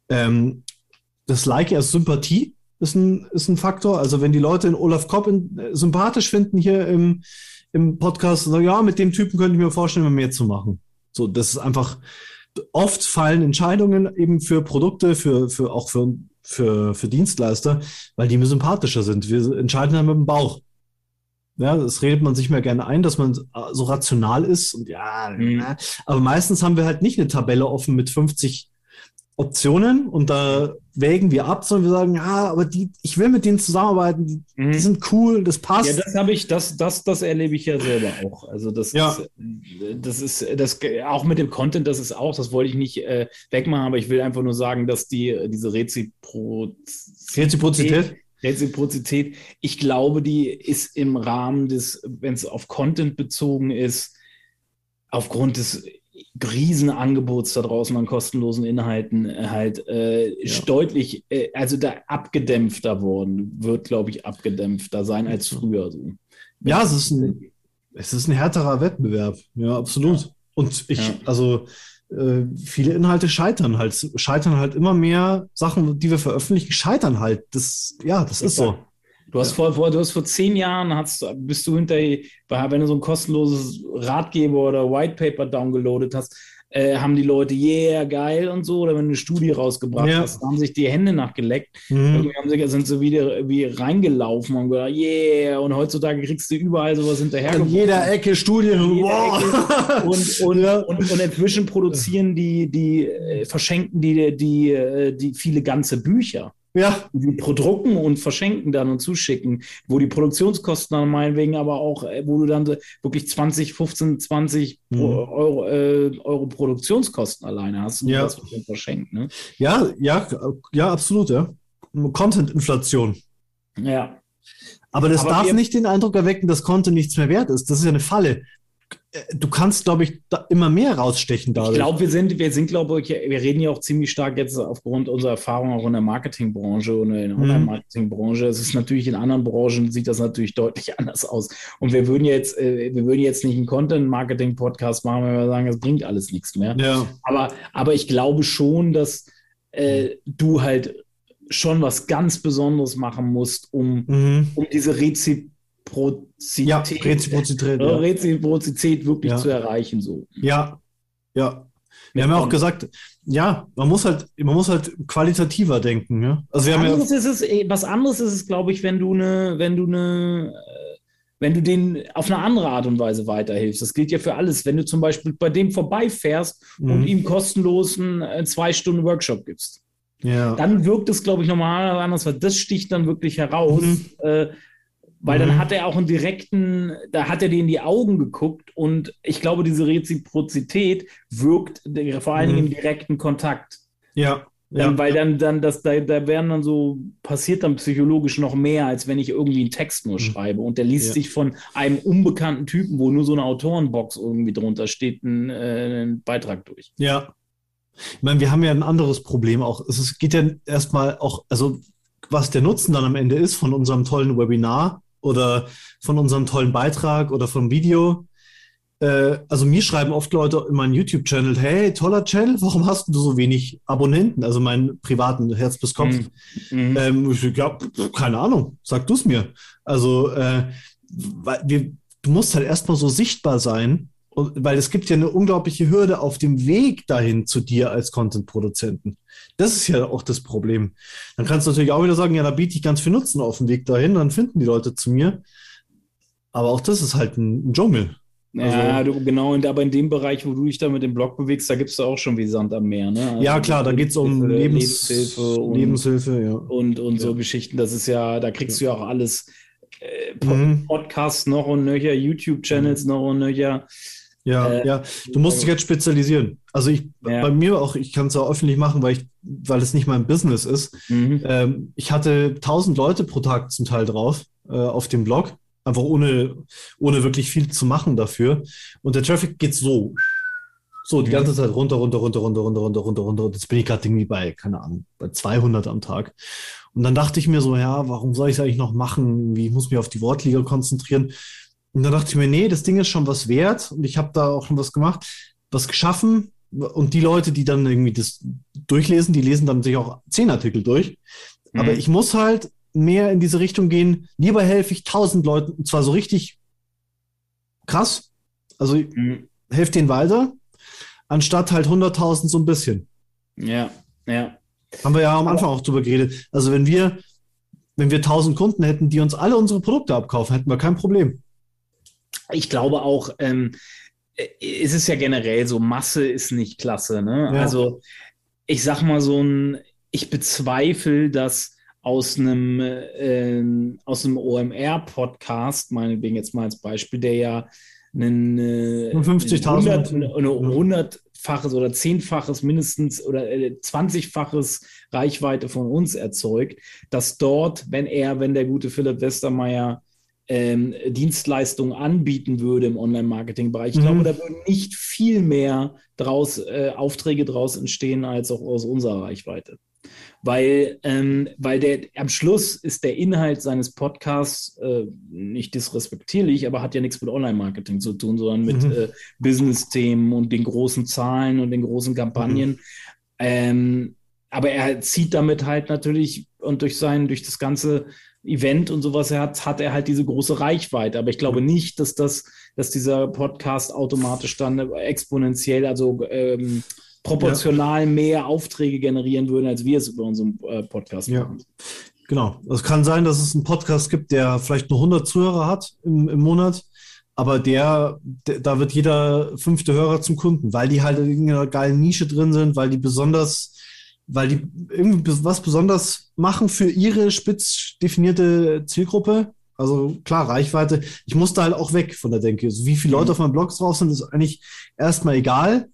Ähm, das Like als Sympathie ist ein, ist ein Faktor. Also wenn die Leute in Olaf Kopp in, äh, sympathisch finden hier im, im Podcast, so, ja, mit dem Typen könnte ich mir vorstellen, mehr zu machen so, das ist einfach, oft fallen Entscheidungen eben für Produkte, für, für auch für, für, für Dienstleister, weil die mir sympathischer sind. Wir entscheiden dann mit dem Bauch. Ja, das redet man sich mehr gerne ein, dass man so rational ist und ja, mhm. aber meistens haben wir halt nicht eine Tabelle offen mit 50 Optionen und da wägen wir ab, sondern wir sagen, ja, aber die, ich will mit denen zusammenarbeiten, die, mhm. die sind cool, das passt. Ja, das habe ich, das, das, das erlebe ich ja selber auch. Also das ja. ist, das ist, das auch mit dem Content, das ist auch, das wollte ich nicht äh, wegmachen, aber ich will einfach nur sagen, dass die diese Reziprozität, Reziprozität, Reziprozität, ich glaube, die ist im Rahmen des, wenn es auf Content bezogen ist, aufgrund des Riesenangebots da draußen an kostenlosen Inhalten äh, halt äh, ja. deutlich, äh, also da abgedämpfter worden, wird, glaube ich, abgedämpfter sein als früher. So. Ja, es ist ein, es ist ein härterer Wettbewerb, ja, absolut. Ja. Und ich, ja. also äh, viele Inhalte scheitern halt, scheitern halt immer mehr Sachen, die wir veröffentlichen, scheitern halt. Das, ja, das ist so. Du hast, vor, vor, du hast vor zehn Jahren, hast, bist du hinter, wenn du so ein kostenloses Ratgeber oder White Paper downgeloadet hast, äh, haben die Leute, yeah, geil und so, oder wenn du eine Studie rausgebracht ja. hast, haben sich die Hände nachgeleckt. Mhm. Haben sie, sind so wieder wie reingelaufen und gesagt, yeah, und heutzutage kriegst du überall sowas hinterher. In jeder Ecke Studien. Wow. Ecke. Und, und, ja. und, und, inzwischen produzieren die, die äh, verschenken die, die, äh, die viele ganze Bücher. Ja. Die drucken und verschenken dann und zuschicken, wo die Produktionskosten dann meinetwegen aber auch, äh, wo du dann wirklich 20, 15, 20 mhm. Euro, äh, Euro, Produktionskosten alleine hast und ja. das verschenkt. Ne? Ja, ja, ja, absolut, ja. Content-Inflation. Ja. Aber das aber darf nicht den Eindruck erwecken, dass Content nichts mehr wert ist. Das ist ja eine Falle. Du kannst, glaube ich, immer mehr rausstechen dadurch. Ich glaube, wir sind, wir sind, glaube ich, wir reden ja auch ziemlich stark jetzt aufgrund unserer Erfahrung auch in der Marketingbranche und in der mhm. Online-Marketingbranche. Es ist natürlich in anderen Branchen sieht das natürlich deutlich anders aus. Und wir würden jetzt, äh, wir würden jetzt nicht einen Content-Marketing-Podcast machen, wenn wir sagen, es bringt alles nichts mehr. Ja. Aber, aber ich glaube schon, dass äh, du halt schon was ganz Besonderes machen musst, um, mhm. um diese Rezip Reziprozität, ja, Reziprozität, ja. Reziprozität wirklich ja. zu erreichen. So. Ja, ja. Wir haben ja auch gesagt, ja, man muss halt, man muss halt qualitativer denken. Ja? Also was, anderes ja ist es, eh, was anderes ist es, glaube ich, wenn du eine, wenn du eine, äh, wenn du den auf eine andere Art und Weise weiterhilfst. Das gilt ja für alles. Wenn du zum Beispiel bei dem vorbeifährst mhm. und ihm kostenlos einen äh, zwei Stunden Workshop gibst. Ja. Dann wirkt es, glaube ich, normal anders, weil das sticht dann wirklich heraus. Mhm. Äh, weil mhm. dann hat er auch einen direkten, da hat er dir in die Augen geguckt und ich glaube, diese Reziprozität wirkt vor allen Dingen mhm. im direkten Kontakt. Ja. Ja, ähm, weil dann, dann das, da, da werden dann so, passiert dann psychologisch noch mehr, als wenn ich irgendwie einen Text nur mhm. schreibe. Und der liest ja. sich von einem unbekannten Typen, wo nur so eine Autorenbox irgendwie drunter steht, einen, äh, einen Beitrag durch. Ja. Ich meine, wir haben ja ein anderes Problem auch. Es geht ja erstmal auch, also was der Nutzen dann am Ende ist von unserem tollen Webinar, oder von unserem tollen Beitrag oder vom Video. Äh, also mir schreiben oft Leute in meinen YouTube-Channel, hey, toller Channel, warum hast du so wenig Abonnenten? Also meinen privaten Herz bis Kopf. Mhm. Ähm, ich, ja, keine Ahnung, sag du es mir. Also äh, wir, du musst halt erstmal so sichtbar sein, weil es gibt ja eine unglaubliche Hürde auf dem Weg dahin zu dir als Content-Produzenten. Das ist ja auch das Problem. Dann kannst du natürlich auch wieder sagen, ja, da biete ich ganz viel Nutzen auf dem Weg dahin, dann finden die Leute zu mir. Aber auch das ist halt ein, Dschungel. Also, ja, du, genau, und aber in dem Bereich, wo du dich da mit dem Blog bewegst, da gibt es auch schon wie Sand am Meer. Ne? Also ja, klar, da geht es um Lebens Lebenshilfe, und, Lebenshilfe ja. und, und so Geschichten. Das ist ja, da kriegst ja. du ja auch alles äh, Pod mhm. Podcasts noch und nöcher, YouTube-Channels mhm. noch und nöcher. Ja, äh, ja. Du musst dich jetzt spezialisieren. Also ich, ja. bei mir auch, ich kann es auch öffentlich machen, weil ich, weil es nicht mein Business ist. Mhm. Ähm, ich hatte 1000 Leute pro Tag zum Teil drauf äh, auf dem Blog, einfach ohne, ohne wirklich viel zu machen dafür. Und der Traffic geht so. So, die mhm. ganze Zeit runter, runter, runter, runter, runter, runter, runter, runter. Jetzt bin ich gerade irgendwie bei, keine Ahnung, bei 200 am Tag. Und dann dachte ich mir so, ja, warum soll ich es eigentlich noch machen? Ich muss mich auf die Wortliga konzentrieren. Und dann dachte ich mir, nee, das Ding ist schon was wert und ich habe da auch schon was gemacht, was geschaffen. Und die Leute, die dann irgendwie das durchlesen, die lesen dann sich auch zehn Artikel durch. Mhm. Aber ich muss halt mehr in diese Richtung gehen. Lieber helfe ich tausend Leuten, und zwar so richtig krass. Also mhm. helfe denen weiter, anstatt halt hunderttausend so ein bisschen. Ja, ja. Haben wir ja am Anfang auch drüber geredet. Also wenn wir, wenn wir tausend Kunden hätten, die uns alle unsere Produkte abkaufen, hätten wir kein Problem ich glaube auch, ähm, äh, es ist ja generell so, Masse ist nicht klasse. Ne? Ja. Also ich sag mal so ein, ich bezweifle, dass aus einem, äh, aus einem OMR-Podcast, meinetwegen jetzt mal als Beispiel, der ja einen, äh, 50.000 eine hundertfaches oder zehnfaches mindestens oder äh, zwanzigfaches Reichweite von uns erzeugt, dass dort, wenn er, wenn der gute Philipp Westermeier ähm, Dienstleistungen anbieten würde im Online-Marketing-Bereich. Ich Mhm. glaube, da würden nicht viel mehr draus, äh, Aufträge draus entstehen, als auch aus unserer Reichweite. Weil, ähm, weil der am Schluss ist der Inhalt seines Podcasts äh, nicht disrespektierlich, aber hat ja nichts mit Online-Marketing zu tun, sondern mit Mhm. äh, Business-Themen und den großen Zahlen und den großen Kampagnen. Ähm, aber er zieht damit halt natürlich und durch sein, durch das ganze Event und sowas hat, hat er halt diese große Reichweite. Aber ich glaube nicht, dass das, dass dieser Podcast automatisch dann exponentiell, also ähm, proportional mehr Aufträge generieren würde, als wir es über unseren äh, Podcast Ja. machen. Genau. Es kann sein, dass es einen Podcast gibt, der vielleicht nur 100 Zuhörer hat im, im Monat, aber der, der, da wird jeder fünfte Hörer zum Kunden, weil die halt in irgendeiner geilen Nische drin sind, weil die besonders, weil die irgendwie was besonders machen für ihre spitz definierte Zielgruppe. Also klar, Reichweite. Ich musste halt auch weg von der Denke. Also wie viele Leute Mhm. auf meinem Blog drauf sind, ist eigentlich erstmal egal.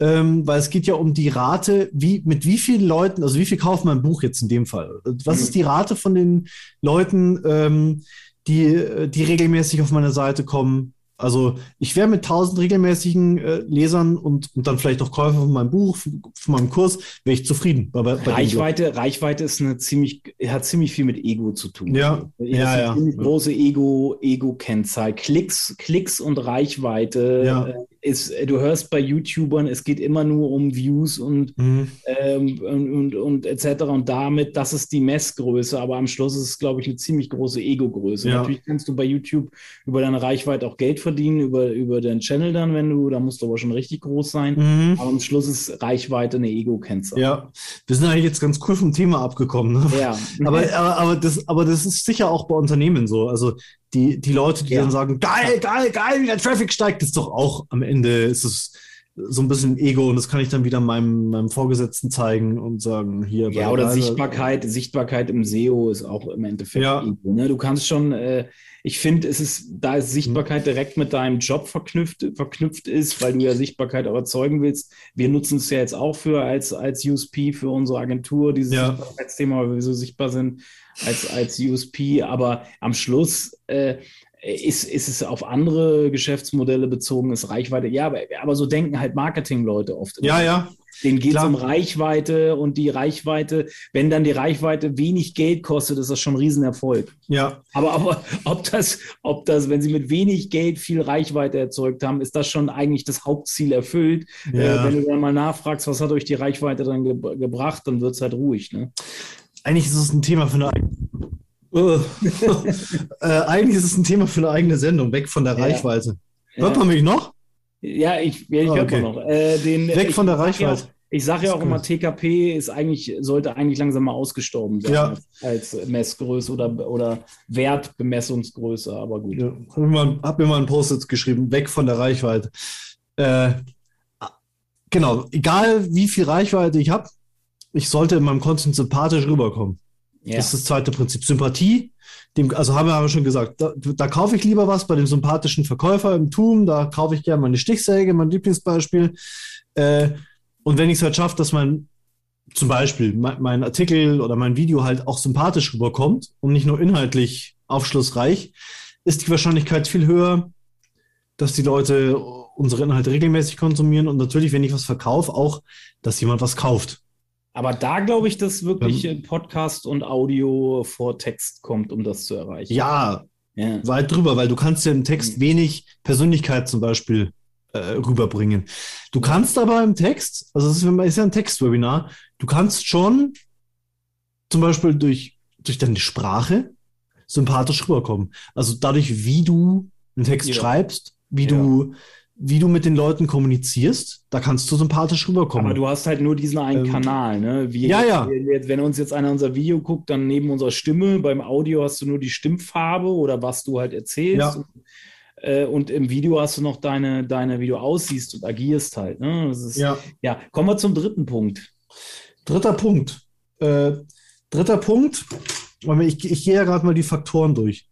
Ähm, weil es geht ja um die Rate, wie, mit wie vielen Leuten, also wie viel kauft mein Buch jetzt in dem Fall? Was Mhm. ist die Rate von den Leuten, ähm, die, die regelmäßig auf meine Seite kommen? Also ich wäre mit 1000 regelmäßigen äh, Lesern und, und dann vielleicht auch Käufer von meinem Buch, von, von meinem Kurs, wäre ich zufrieden. Bei, bei. Reichweite, Reichweite ist eine ziemlich, hat ziemlich viel mit Ego zu tun. Ja, Das ist ja, eine ja. große Ego, Ego-Kennzahl. Klicks, Klicks und Reichweite Ja. äh, ist, du hörst bei YouTubern, es geht immer nur um Views und, Mhm. ähm, und, und, und etc. Und damit, das ist die Messgröße, aber am Schluss ist es, glaube ich, eine ziemlich große Ego-Größe. Ja. Natürlich kannst du bei YouTube über deine Reichweite auch Geld verdienen, über, über den Channel dann, wenn du, da musst du aber schon richtig groß sein. Mhm. Aber am Schluss ist Reichweite eine Ego-Kennzahl. Ja, wir sind eigentlich jetzt ganz cool vom Thema abgekommen. Ne? Ja. Aber, aber, aber, das, aber das ist sicher auch bei Unternehmen so. Also die, die Leute, die Ja. dann sagen, geil, geil, geil, wie der Traffic steigt, ist doch auch am Ende ist es so ein bisschen Ego und das kann ich dann wieder meinem, meinem Vorgesetzten zeigen und sagen, hier. Ja, oder Sichtbarkeit, Sichtbarkeit im SEO ist auch im Endeffekt Ja. Ego, ne? Du kannst schon, äh, ich finde, es ist, da Sichtbarkeit direkt mit deinem Job verknüpft, verknüpft ist, weil du ja Sichtbarkeit auch erzeugen willst. Wir nutzen es ja jetzt auch für als, als USP für unsere Agentur, dieses Ja. Sichtbarkeitsthema, weil wir so sichtbar sind als, als USP. Aber am Schluss äh, ist, ist es auf andere Geschäftsmodelle bezogen, ist Reichweite. Ja, aber, aber so denken halt Marketingleute oft. Ja, ja. Denen geht es um Reichweite und die Reichweite, wenn dann die Reichweite wenig Geld kostet, ist das schon ein Riesenerfolg. Ja, Aber, aber ob das, ob das, wenn sie mit wenig Geld viel Reichweite erzeugt haben, ist das schon eigentlich das Hauptziel erfüllt. Ja. Äh, wenn du dann mal nachfragst, was hat euch die Reichweite dann ge gebracht, dann wird es halt ruhig. Ne? eigentlich ist es ein Thema für eine eigene. Äh, äh, eigentlich ist es ein Thema für eine eigene Sendung, weg von der Ja. Reichweite. Hört Ja. man mich noch? Ja, ich, ja, ich höre okay. noch. Äh, den, Weg ich von der Reichweite. Ich sage ja auch immer, TKP ist eigentlich, sollte eigentlich langsam mal ausgestorben sein Ja. als, als Messgröße oder, oder Wertbemessungsgröße, aber gut. Ja, hab mir mal, hab mir mal einen Post-it geschrieben, weg von der Reichweite. Äh, genau, egal wie viel Reichweite ich habe, ich sollte in meinem Content sympathisch rüberkommen. Ja. Das ist das zweite Prinzip. Sympathie, dem, also haben wir aber schon gesagt, da, da kaufe ich lieber was bei dem sympathischen Verkäufer im Tum, da kaufe ich gerne meine Stichsäge, mein Lieblingsbeispiel. Äh, und wenn ich es halt schaffe, dass mein zum Beispiel mein, mein Artikel oder mein Video halt auch sympathisch rüberkommt und nicht nur inhaltlich aufschlussreich, ist die Wahrscheinlichkeit viel höher, dass die Leute unsere Inhalte regelmäßig konsumieren und natürlich, wenn ich was verkaufe, auch, dass jemand was kauft. Aber da glaube ich, dass wirklich Ähm. äh, Podcast und Audio vor Text kommt, um das zu erreichen. Ja, Ja. weit drüber, weil du kannst ja im Text Mhm. wenig Persönlichkeit zum Beispiel äh, rüberbringen. Du kannst aber im Text, also es ist, ist ja ein Textwebinar, du kannst schon zum Beispiel durch, durch deine Sprache sympathisch rüberkommen. Also dadurch, wie du einen Text Ja. schreibst, wie Ja. du wie du mit den Leuten kommunizierst, da kannst du sympathisch rüberkommen. Aber du hast halt nur diesen einen Ähm, Kanal, ne? Wie ja, ja. Wenn, wenn uns jetzt einer unser Video guckt, dann neben unserer Stimme, beim Audio hast du nur die Stimmfarbe oder was du halt erzählst. Ja. Äh, Und im Video hast du noch deine, deine, wie du aussiehst und agierst halt. Ne? Ist, ja. ja. kommen wir zum dritten Punkt. Dritter Punkt. Äh, dritter Punkt. Ich, ich gehe ja gerade mal die Faktoren durch.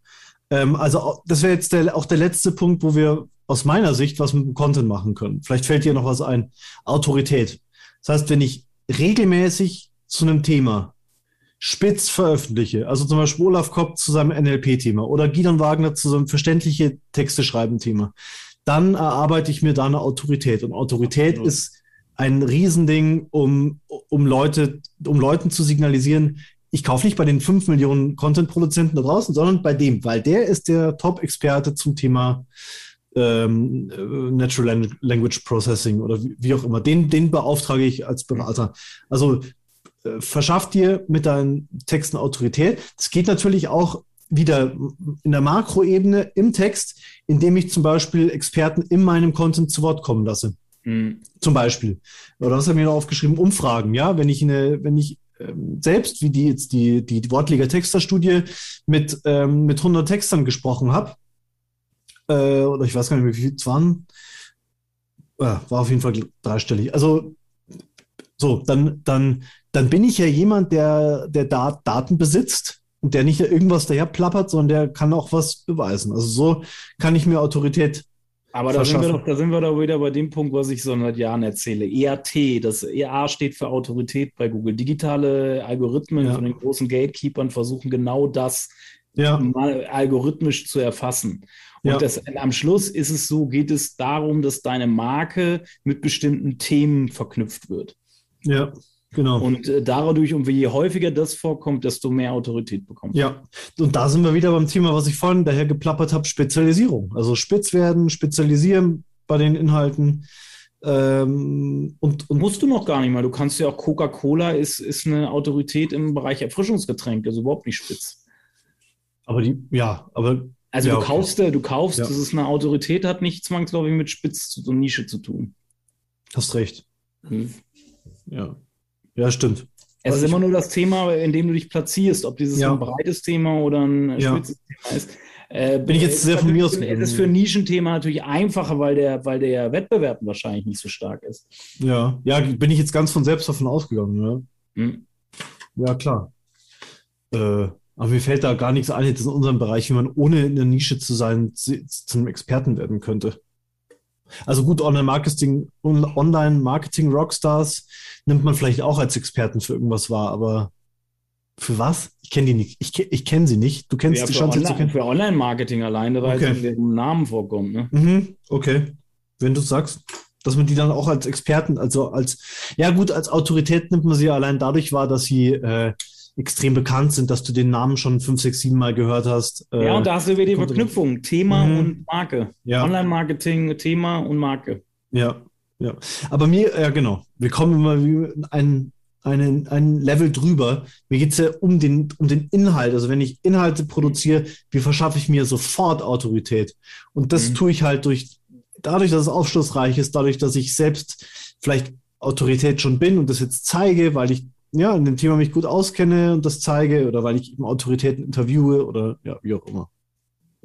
Ähm, also das wäre jetzt der, auch der letzte Punkt, wo wir aus meiner Sicht was mit dem Content machen können. Vielleicht fällt dir noch was ein. Autorität. Das heißt, wenn ich regelmäßig zu einem Thema spitz veröffentliche, also zum Beispiel Olaf Kopp zu seinem NLP-Thema oder Gideon Wagner zu seinem verständliche Texte schreiben Thema, dann erarbeite ich mir da eine Autorität. Und Autorität Absolut. ist ein Riesending, um, um Leute, um Leuten zu signalisieren, ich kaufe nicht bei den fünf Millionen Content-Produzenten da draußen, sondern bei dem, weil der ist der Top-Experte zum Thema ähm, Natural Language Processing oder wie, wie, auch immer. Den, den beauftrage ich als Berater. Also äh, verschaff dir mit deinen Texten Autorität. Das geht natürlich auch wieder in der Makroebene im Text, indem ich zum Beispiel Experten in meinem Content zu Wort kommen lasse. Mhm. Zum Beispiel. Oder was haben wir noch aufgeschrieben? Umfragen, ja. Wenn ich eine, wenn ich ähm, selbst, wie die jetzt die, die, die Wortliga Texter-Studie mit, ähm, mit 100 Textern gesprochen habe, äh, oder ich weiß gar nicht mehr, wie viel es waren, äh, war auf jeden Fall dreistellig. Also, so, dann, dann, dann bin ich ja jemand, der, der Dat Daten besitzt und der nicht irgendwas daher plappert, sondern der kann auch was beweisen. Also so kann ich mir Autorität aber da sind, wir doch, da sind wir doch wieder bei dem Punkt, was ich so seit Jahren erzähle. EAT, das EA steht für Autorität bei Google. Digitale Algorithmen ja. von den großen Gatekeepers versuchen genau das ja. mal algorithmisch zu erfassen. Und ja. das, am Schluss ist es so, geht es darum, dass deine Marke mit bestimmten Themen verknüpft wird. Ja. Genau. Und äh, dadurch, und je häufiger das vorkommt, desto mehr Autorität bekommt. Ja, und da sind wir wieder beim Thema, was ich vorhin daher geplappert habe, Spezialisierung. Also spitz werden, spezialisieren bei den Inhalten. Ähm, und, und musst du noch gar nicht mal. Du kannst ja auch Coca-Cola ist, ist eine Autorität im Bereich Erfrischungsgetränke, also überhaupt nicht spitz. Aber die, ja, aber. Also ja, du kaufst, okay. du kaufst, ja. dass es eine Autorität hat, nicht zwangsläufig mit Spitz und Nische zu tun. Hast recht. Hm. Ja. Ja, stimmt. Es ist immer nur das Thema, in dem du dich platzierst, ob dieses ja. ein breites Thema oder ein ja. spitzes Thema ist. Äh, bin ich jetzt sehr von mir aus. Es ist für ein Nischenthema natürlich einfacher, weil der, weil der Wettbewerb wahrscheinlich nicht so stark ist. Ja, ja, bin ich jetzt ganz von selbst davon ausgegangen. Ja, hm. ja klar. Äh, aber mir fällt da gar nichts ein jetzt in unserem Bereich, wie man ohne in der Nische zu sein zu, zum Experten werden könnte. Also gut, Online-Marketing, Online-Marketing-Rockstars nimmt man vielleicht auch als Experten für irgendwas wahr, aber für was? Ich kenne die nicht. Ich, ich kenne sie nicht. Du kennst ja, die Chance zu kennen. Für Online-Marketing alleine, weil okay. in dem Namen vorkommt. Ne? Mhm, okay. Wenn du sagst, dass man die dann auch als Experten, also als, ja gut, als Autorität nimmt man sie allein dadurch wahr, dass sie äh, extrem bekannt sind, dass du den Namen schon fünf, sechs, sieben Mal gehört hast. Äh, ja, und da hast du wieder die Verknüpfung, Thema mhm. und Marke. Ja. Online-Marketing, Thema und Marke. Ja, ja. Aber mir, ja genau, wir kommen immer wie ein, einen, ein Level drüber. Mir geht es ja um den, um den Inhalt. Also wenn ich Inhalte produziere, wie verschaffe ich mir sofort Autorität? Und das mhm. tue ich halt durch, dadurch, dass es aufschlussreich ist, dadurch, dass ich selbst vielleicht Autorität schon bin und das jetzt zeige, weil ich ja, in dem Thema mich gut auskenne und das zeige oder weil ich eben Autoritäten interviewe oder ja, wie auch immer.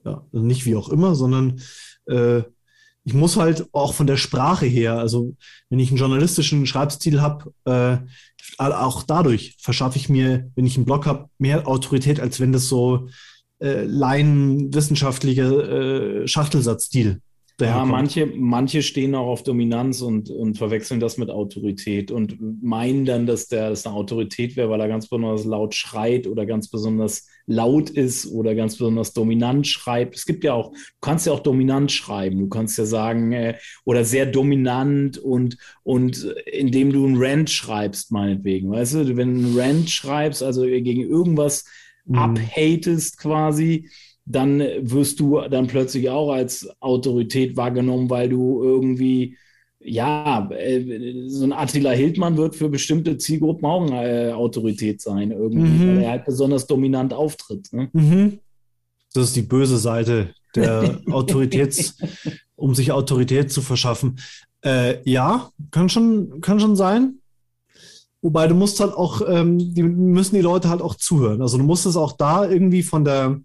Ja, also nicht wie auch immer, sondern äh, ich muss halt auch von der Sprache her, also wenn ich einen journalistischen Schreibstil habe, äh, auch dadurch verschaffe ich mir, wenn ich einen Blog habe, mehr Autorität, als wenn das so äh, laienwissenschaftlicher äh, Schachtelsatz-Stil ja, manche, manche stehen auch auf Dominanz und, und verwechseln das mit Autorität und meinen dann, dass der das eine Autorität wäre, weil er ganz besonders laut schreit oder ganz besonders laut ist oder ganz besonders dominant schreibt. Es gibt ja auch, du kannst ja auch dominant schreiben. Du kannst ja sagen, äh, oder sehr dominant und, und indem du ein Rant schreibst, meinetwegen. Weißt du, wenn du ein Rant schreibst, also gegen irgendwas mhm. abhatest quasi, dann wirst du dann plötzlich auch als Autorität wahrgenommen, weil du irgendwie, ja, äh, so ein Attila Hildmann wird für bestimmte Zielgruppen auch eine äh, Autorität sein, irgendwie, mhm. weil er halt besonders dominant auftritt. Ne? Mhm. Das ist die böse Seite der Autoritäts, um sich Autorität zu verschaffen. Äh, ja, kann schon, kann schon sein. Wobei du musst halt auch, ähm, die müssen die Leute halt auch zuhören. Also du musst es auch da irgendwie von der,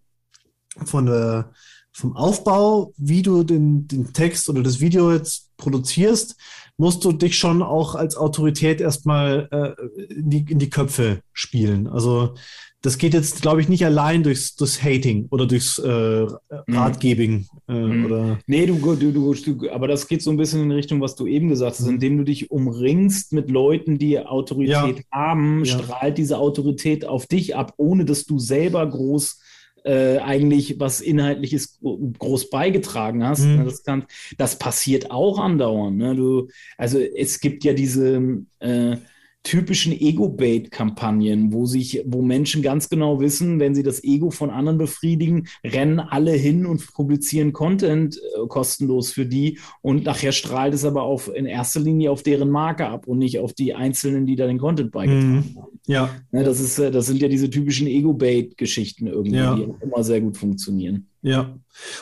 von der, vom Aufbau, wie du den, den Text oder das Video jetzt produzierst, musst du dich schon auch als Autorität erstmal äh, in, die, in die Köpfe spielen. Also das geht jetzt, glaube ich, nicht allein durchs, durchs Hating oder durchs äh, mhm. Ratgebing. Äh, oder nee, du, du, du, du, aber das geht so ein bisschen in Richtung, was du eben gesagt hast, mhm. indem du dich umringst mit Leuten, die Autorität ja. haben, ja. strahlt diese Autorität auf dich ab, ohne dass du selber groß äh, eigentlich was Inhaltliches groß beigetragen hast. Mhm. Das, kann, das passiert auch andauernd. Ne? Du, also es gibt ja diese äh, typischen Ego-Bait-Kampagnen, wo sich, wo Menschen ganz genau wissen, wenn sie das Ego von anderen befriedigen, rennen alle hin und publizieren Content äh, kostenlos für die und nachher strahlt es aber auf in erster Linie auf deren Marke ab und nicht auf die Einzelnen, die da den Content beigetragen mhm. haben. Ja. Ne, das ist, äh, das sind ja diese typischen Ego-Bait-Geschichten irgendwie, ja. die auch immer sehr gut funktionieren. Ja.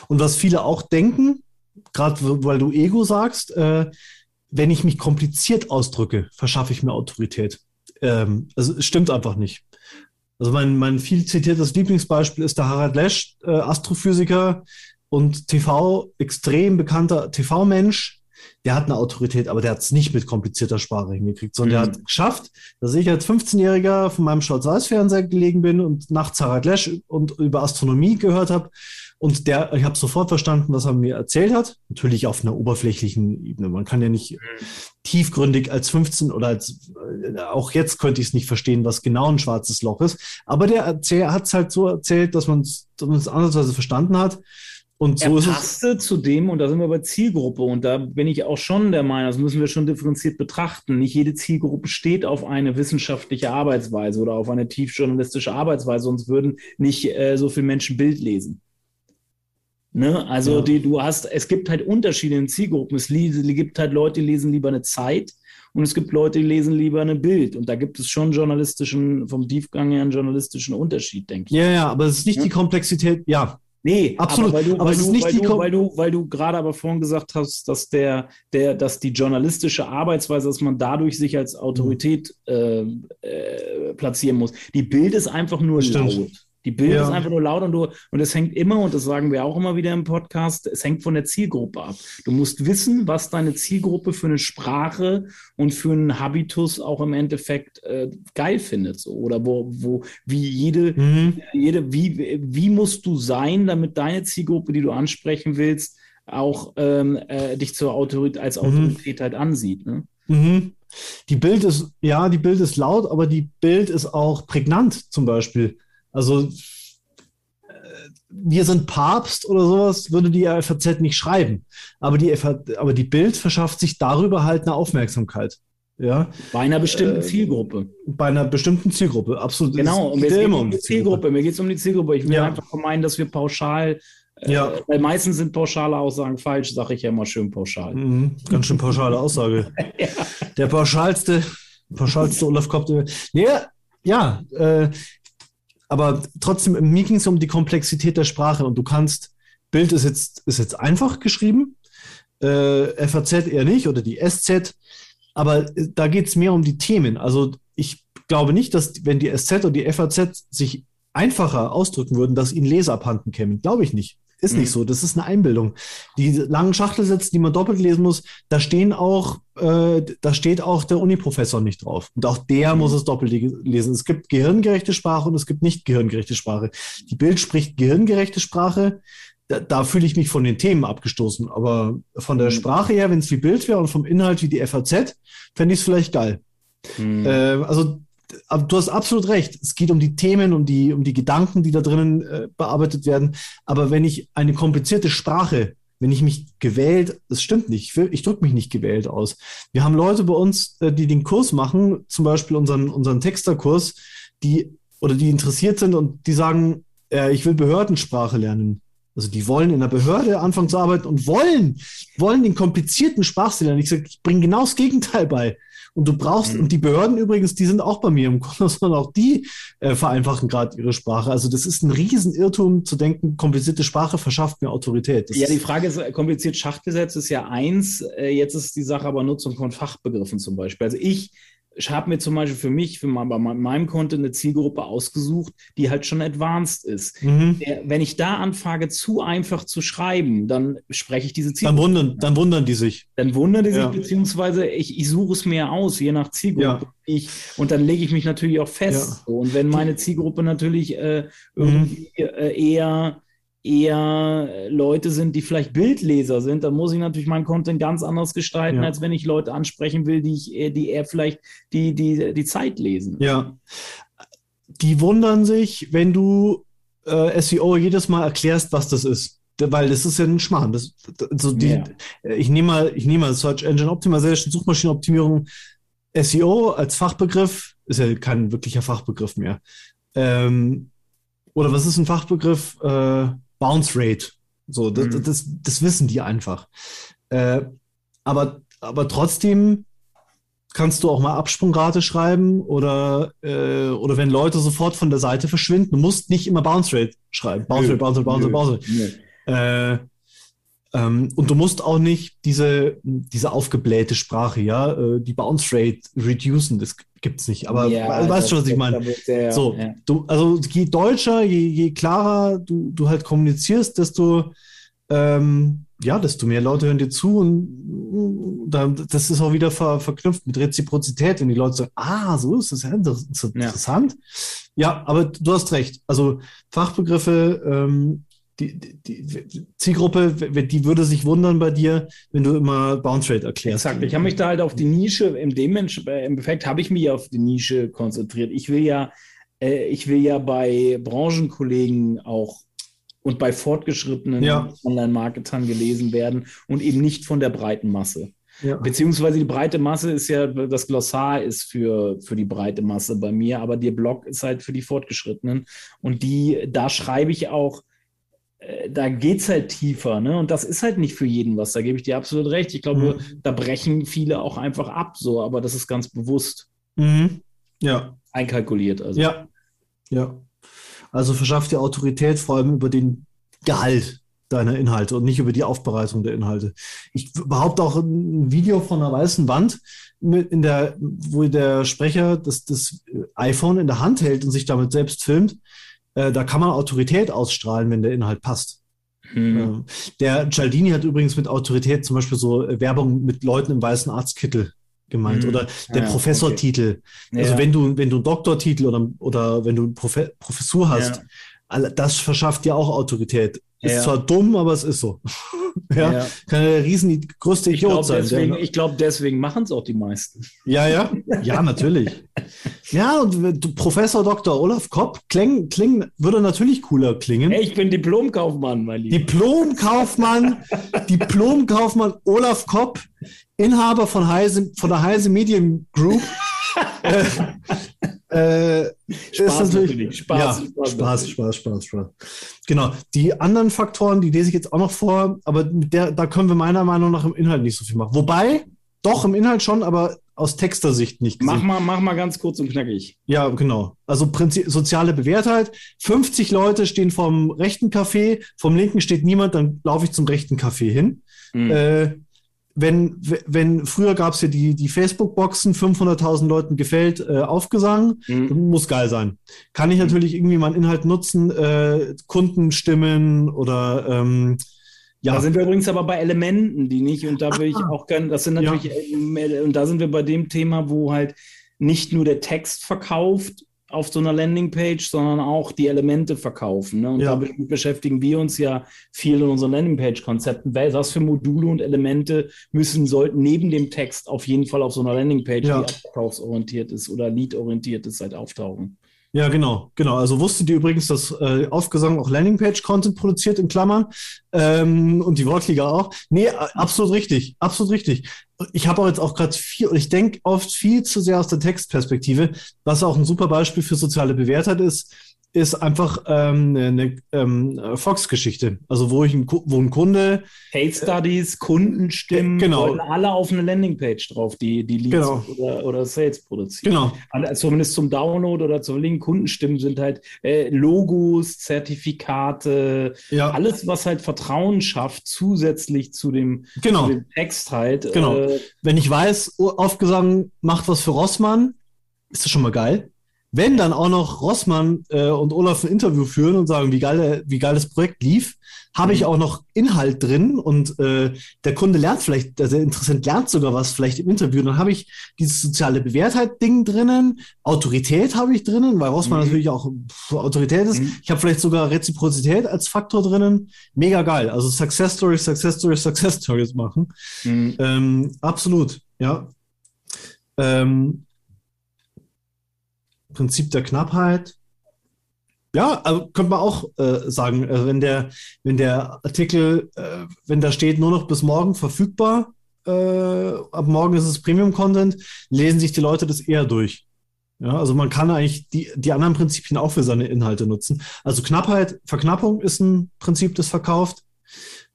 Und was viele auch denken, gerade weil du Ego sagst, äh, wenn ich mich kompliziert ausdrücke, verschaffe ich mir Autorität. Ähm, also es stimmt einfach nicht. Also mein, mein viel zitiertes Lieblingsbeispiel ist der Harald Lesch, äh, Astrophysiker und TV, extrem bekannter TV-Mensch. Der hat eine Autorität, aber der hat es nicht mit komplizierter Sprache hingekriegt, sondern mhm. der hat geschafft, dass ich als 15-Jähriger von meinem Schwarz-Weiß-Fernseher gelegen bin und nachts Harald Lesch und über Astronomie gehört habe und der, ich habe sofort verstanden, was er mir erzählt hat. Natürlich auf einer oberflächlichen Ebene. Man kann ja nicht mhm. tiefgründig als 15 oder als, äh, auch jetzt könnte ich es nicht verstehen, was genau ein schwarzes Loch ist. Aber der hat es halt so erzählt, dass man es andersweise verstanden hat. Und so er passte zu dem, und da sind wir bei Zielgruppe, und da bin ich auch schon der Meinung, das müssen wir schon differenziert betrachten. Nicht jede Zielgruppe steht auf eine wissenschaftliche Arbeitsweise oder auf eine tiefjournalistische Arbeitsweise, sonst würden nicht äh, so viele Menschen Bild lesen. Ne? Also ja. die, du hast, es gibt halt Unterschiede in Zielgruppen. Es gibt halt Leute, die lesen lieber eine Zeit und es gibt Leute, die lesen lieber ein Bild. Und da gibt es schon journalistischen, vom Tiefgang her einen journalistischen Unterschied, denke ich. Ja, ja, aber es ist nicht ja? die Komplexität, ja. Nee, absolut. Aber, weil du, aber weil, du, weil, du, weil, du, weil du gerade aber vorhin gesagt hast, dass der, der, dass die journalistische Arbeitsweise, dass man dadurch sich als Autorität mhm. äh, äh, platzieren muss. Die Bild ist einfach nur laut. Die Bild ja. ist einfach nur laut und du, und es hängt immer, und das sagen wir auch immer wieder im Podcast, es hängt von der Zielgruppe ab. Du musst wissen, was deine Zielgruppe für eine Sprache und für einen Habitus auch im Endeffekt äh, geil findet. So. Oder wo, wo, wie jede, mhm. jede, wie, wie musst du sein, damit deine Zielgruppe, die du ansprechen willst, auch ähm, äh, dich zur Autorität, als mhm. Autorität mhm. halt ansieht. Ne? Mhm. Die Bild ist, ja, die Bild ist laut, aber die Bild ist auch prägnant zum Beispiel. Also äh, wir sind Papst oder sowas, würde die FAZ nicht schreiben. Aber die, FAZ, aber die Bild verschafft sich darüber halt eine Aufmerksamkeit. Ja. Bei einer bestimmten äh, Zielgruppe. Bei einer bestimmten Zielgruppe, absolut. Genau, und mir geht es um die Zielgruppe. Mir geht es um die Zielgruppe. Ich will ja. einfach vermeiden, dass wir pauschal, äh, ja. weil meistens sind pauschale Aussagen falsch, sage ich ja immer schön pauschal. Mhm, ganz schön pauschale Aussage. ja. Der pauschalste, pauschalste Olaf Kopp. Nee, ja, äh, aber trotzdem, mir ging es um die Komplexität der Sprache und du kannst, Bild ist jetzt, ist jetzt einfach geschrieben, äh, FAZ eher nicht oder die SZ, aber da geht es mehr um die Themen. Also ich glaube nicht, dass wenn die SZ und die FAZ sich einfacher ausdrücken würden, dass ihnen Leser abhanden kämen. Glaube ich nicht. Ist mhm. nicht so. Das ist eine Einbildung. Die langen Schachtelsätze, die man doppelt lesen muss, da stehen auch, äh, da steht auch der Uniprofessor nicht drauf. Und auch der mhm. muss es doppelt lesen. Es gibt gehirngerechte Sprache und es gibt nicht gehirngerechte Sprache. Die Bild spricht gehirngerechte Sprache. Da, da fühle ich mich von den Themen abgestoßen. Aber von der mhm. Sprache her, wenn es wie Bild wäre und vom Inhalt wie die FAZ, fände ich es vielleicht geil. Mhm. Äh, also du hast absolut recht. Es geht um die Themen, um die, um die Gedanken, die da drinnen äh, bearbeitet werden. Aber wenn ich eine komplizierte Sprache, wenn ich mich gewählt, das stimmt nicht, ich, ich drücke mich nicht gewählt aus. Wir haben Leute bei uns, äh, die den Kurs machen, zum Beispiel unseren, unseren Texterkurs, die oder die interessiert sind und die sagen, äh, ich will Behördensprache lernen. Also die wollen in der Behörde anfangen zu arbeiten und wollen, wollen den komplizierten Sprachstil lernen. Ich sage, ich bringe genau das Gegenteil bei. Und du brauchst, mhm. und die Behörden übrigens, die sind auch bei mir im Grunde, sondern auch die äh, vereinfachen gerade ihre Sprache. Also das ist ein Riesenirrtum zu denken, komplizierte Sprache verschafft mir Autorität. Das ja, die Frage ist, äh, kompliziert Schachgesetz ist ja eins, äh, jetzt ist die Sache aber Nutzung von Fachbegriffen zum Beispiel. Also ich ich habe mir zum Beispiel für mich, für mein, bei meinem Konto eine Zielgruppe ausgesucht, die halt schon advanced ist. Mhm. Der, wenn ich da anfange, zu einfach zu schreiben, dann spreche ich diese Zielgruppe. Dann wundern, dann wundern die sich. Dann wundern die ja. sich, beziehungsweise ich, ich suche es mir aus, je nach Zielgruppe. Ja. Ich, und dann lege ich mich natürlich auch fest. Ja. und wenn meine Zielgruppe natürlich äh, irgendwie mhm. äh, eher eher Leute sind, die vielleicht Bildleser sind, dann muss ich natürlich meinen Content ganz anders gestalten, ja. als wenn ich Leute ansprechen will, die ich, die eher vielleicht die, die, die Zeit lesen. Ja. Die wundern sich, wenn du äh, SEO jedes Mal erklärst, was das ist. Weil das ist ja ein Schmarrn. Das, also die, ja. Ich nehme mal, ich nehme mal Search Engine Optimization, Suchmaschinenoptimierung, SEO als Fachbegriff ist ja kein wirklicher Fachbegriff mehr. Ähm, oder was ist ein Fachbegriff? Äh, Bounce Rate. So, das, mhm. das, das, wissen die einfach. Äh, aber, aber trotzdem kannst du auch mal Absprungrate schreiben oder, äh, oder wenn Leute sofort von der Seite verschwinden. Du musst nicht immer Bounce Rate schreiben. Bounce Rate, Bounce Rate, Bounce Rate, Bounce Rate. Äh, ähm, und du musst auch nicht diese, diese aufgeblähte Sprache, ja, äh, die Bounce Rate reducen, das gibt es nicht. Aber ja, weißt schon, was ich meine? Sehr, so, ja. du, also je deutscher, je, je klarer du, du halt kommunizierst, desto ähm, ja, desto mehr Leute hören dir zu und das ist auch wieder ver, verknüpft mit Reziprozität, wenn die Leute sagen, ah, so ist das ja interessant. Ja. ja, aber du hast recht. Also Fachbegriffe ähm, die, die, Zielgruppe, die würde sich wundern bei dir, wenn du immer Bounce Rate erklärst. Exakt. Ich habe mich da halt auf die Nische, im, dem, im Effekt habe ich mich auf die Nische konzentriert. Ich will ja, äh, ich will ja bei Branchenkollegen auch und bei fortgeschrittenen ja. Online-Marketern gelesen werden und eben nicht von der breiten Masse. Ja. Beziehungsweise die breite Masse ist ja, das Glossar ist für, für die breite Masse bei mir, aber der Blog ist halt für die Fortgeschrittenen. Und die, da schreibe ich auch äh, da geht es halt tiefer, ne? Und das ist halt nicht für jeden was. Da gebe ich dir absolut recht. Ich glaube, mhm. da brechen viele auch einfach ab, so, aber das ist ganz bewusst. Mhm. Ja. Einkalkuliert, also. Ja. Ja. Also verschafft dir Autorität vor allem über den Gehalt deiner Inhalte und nicht über die Aufbereitung der Inhalte. Ich behaupte auch ein Video von einer weißen Wand, in der, wo der Sprecher das, das iPhone in der Hand hält und sich damit selbst filmt äh, da kann man Autorität ausstrahlen, wenn der Inhalt passt. Hm. Äh, der Cialdini hat übrigens mit Autorität zum Beispiel so äh, Werbung mit Leuten im weißen Arztkittel gemeint hm. oder der ja, Professortitel. Okay. Also wenn du wenn du einen Doktortitel oder oder wenn du eine Profe Professur hast, ja. Das verschafft dir auch Autorität. Ist ja. zwar dumm, aber es ist so. ja, ja. Kann der riesen größte Idiot glaub, sein. Deswegen, ich glaube, deswegen machen es auch die meisten. Ja, ja, ja, natürlich. ja, und Professor Dr. Olaf Kopp kling, kling, würde natürlich cooler klingen. Hey, ich bin Diplomkaufmann, mein Lieber. Diplomkaufmann, Diplomkaufmann Olaf Kopp, Inhaber von, Heise, von der Heise Medium Group. Äh, Spaß natürlich. Spaß, ja, Spaß, Spaß, Spaß, Spaß, Spaß. Genau. Die anderen Faktoren, die lese ich jetzt auch noch vor, aber der, da können wir meiner Meinung nach im Inhalt nicht so viel machen. Wobei, doch im Inhalt schon, aber aus Textersicht nicht. Gesehen. Mach mal, mach mal ganz kurz und knackig. Ja, genau. Also Prinzip, soziale Bewährtheit. 50 Leute stehen vom rechten Café, vom linken steht niemand, dann laufe ich zum rechten Café hin. Mhm. Äh, wenn, wenn früher gab es ja die, die Facebook-Boxen, 500.000 Leuten gefällt, äh, Aufgesang, mhm. muss geil sein. Kann ich mhm. natürlich irgendwie mal einen Inhalt nutzen, äh, Kundenstimmen oder ähm, ja. Da sind wir übrigens aber bei Elementen, die nicht, und da will ich ah. auch gerne, das sind natürlich, ja. und da sind wir bei dem Thema, wo halt nicht nur der Text verkauft, auf so einer Landingpage, sondern auch die Elemente verkaufen. Ne? Und ja. damit beschäftigen wir uns ja viel in unseren Landingpage-Konzepten. Was für Module und Elemente müssen, sollten neben dem Text auf jeden Fall auf so einer Landingpage, ja. die verkaufsorientiert ist oder lead-orientiert ist, halt auftauchen. Ja, genau, genau. Also wusstet ihr übrigens, dass äh, Aufgesang auch Landingpage-Content produziert in Klammern ähm, und die Wortliga auch? Nee, absolut richtig, absolut richtig. Ich habe auch jetzt auch gerade viel, ich denke oft viel zu sehr aus der Textperspektive, was auch ein super Beispiel für soziale Bewährtheit ist ist einfach ähm, eine ähm, Fox-Geschichte. Also wo ich ein, wo ein Kunde Case Studies, Kundenstimmen, äh, genau. wollen alle auf eine Landingpage drauf, die die Leads genau. oder, oder Sales produzieren. Genau. Also zumindest zum Download oder zum Link Kundenstimmen sind halt äh, Logos, Zertifikate, ja. alles was halt Vertrauen schafft zusätzlich zu dem, genau. zu dem Text halt. Genau. Äh, Wenn ich weiß, Aufgesang macht was für Rossmann, ist das schon mal geil. Wenn dann auch noch Rossmann äh, und Olaf ein Interview führen und sagen, wie geil, wie geil das Projekt lief, habe ich mhm. auch noch Inhalt drin und äh, der Kunde lernt vielleicht, der Interessent lernt sogar was vielleicht im Interview. Dann habe ich dieses soziale Bewährtheit-Ding drinnen, Autorität habe ich drinnen, weil Rossmann mhm. natürlich auch Autorität ist. Mhm. Ich habe vielleicht sogar Reziprozität als Faktor drinnen. Mega geil. Also Success Stories, Success Stories, Success Stories machen. Mhm. Ähm, absolut, ja. Ähm, Prinzip der Knappheit. Ja, also könnte man auch äh, sagen, äh, wenn, der, wenn der Artikel, äh, wenn da steht, nur noch bis morgen verfügbar, äh, ab morgen ist es Premium-Content, lesen sich die Leute das eher durch. Ja, also man kann eigentlich die, die anderen Prinzipien auch für seine Inhalte nutzen. Also Knappheit, Verknappung ist ein Prinzip, das verkauft.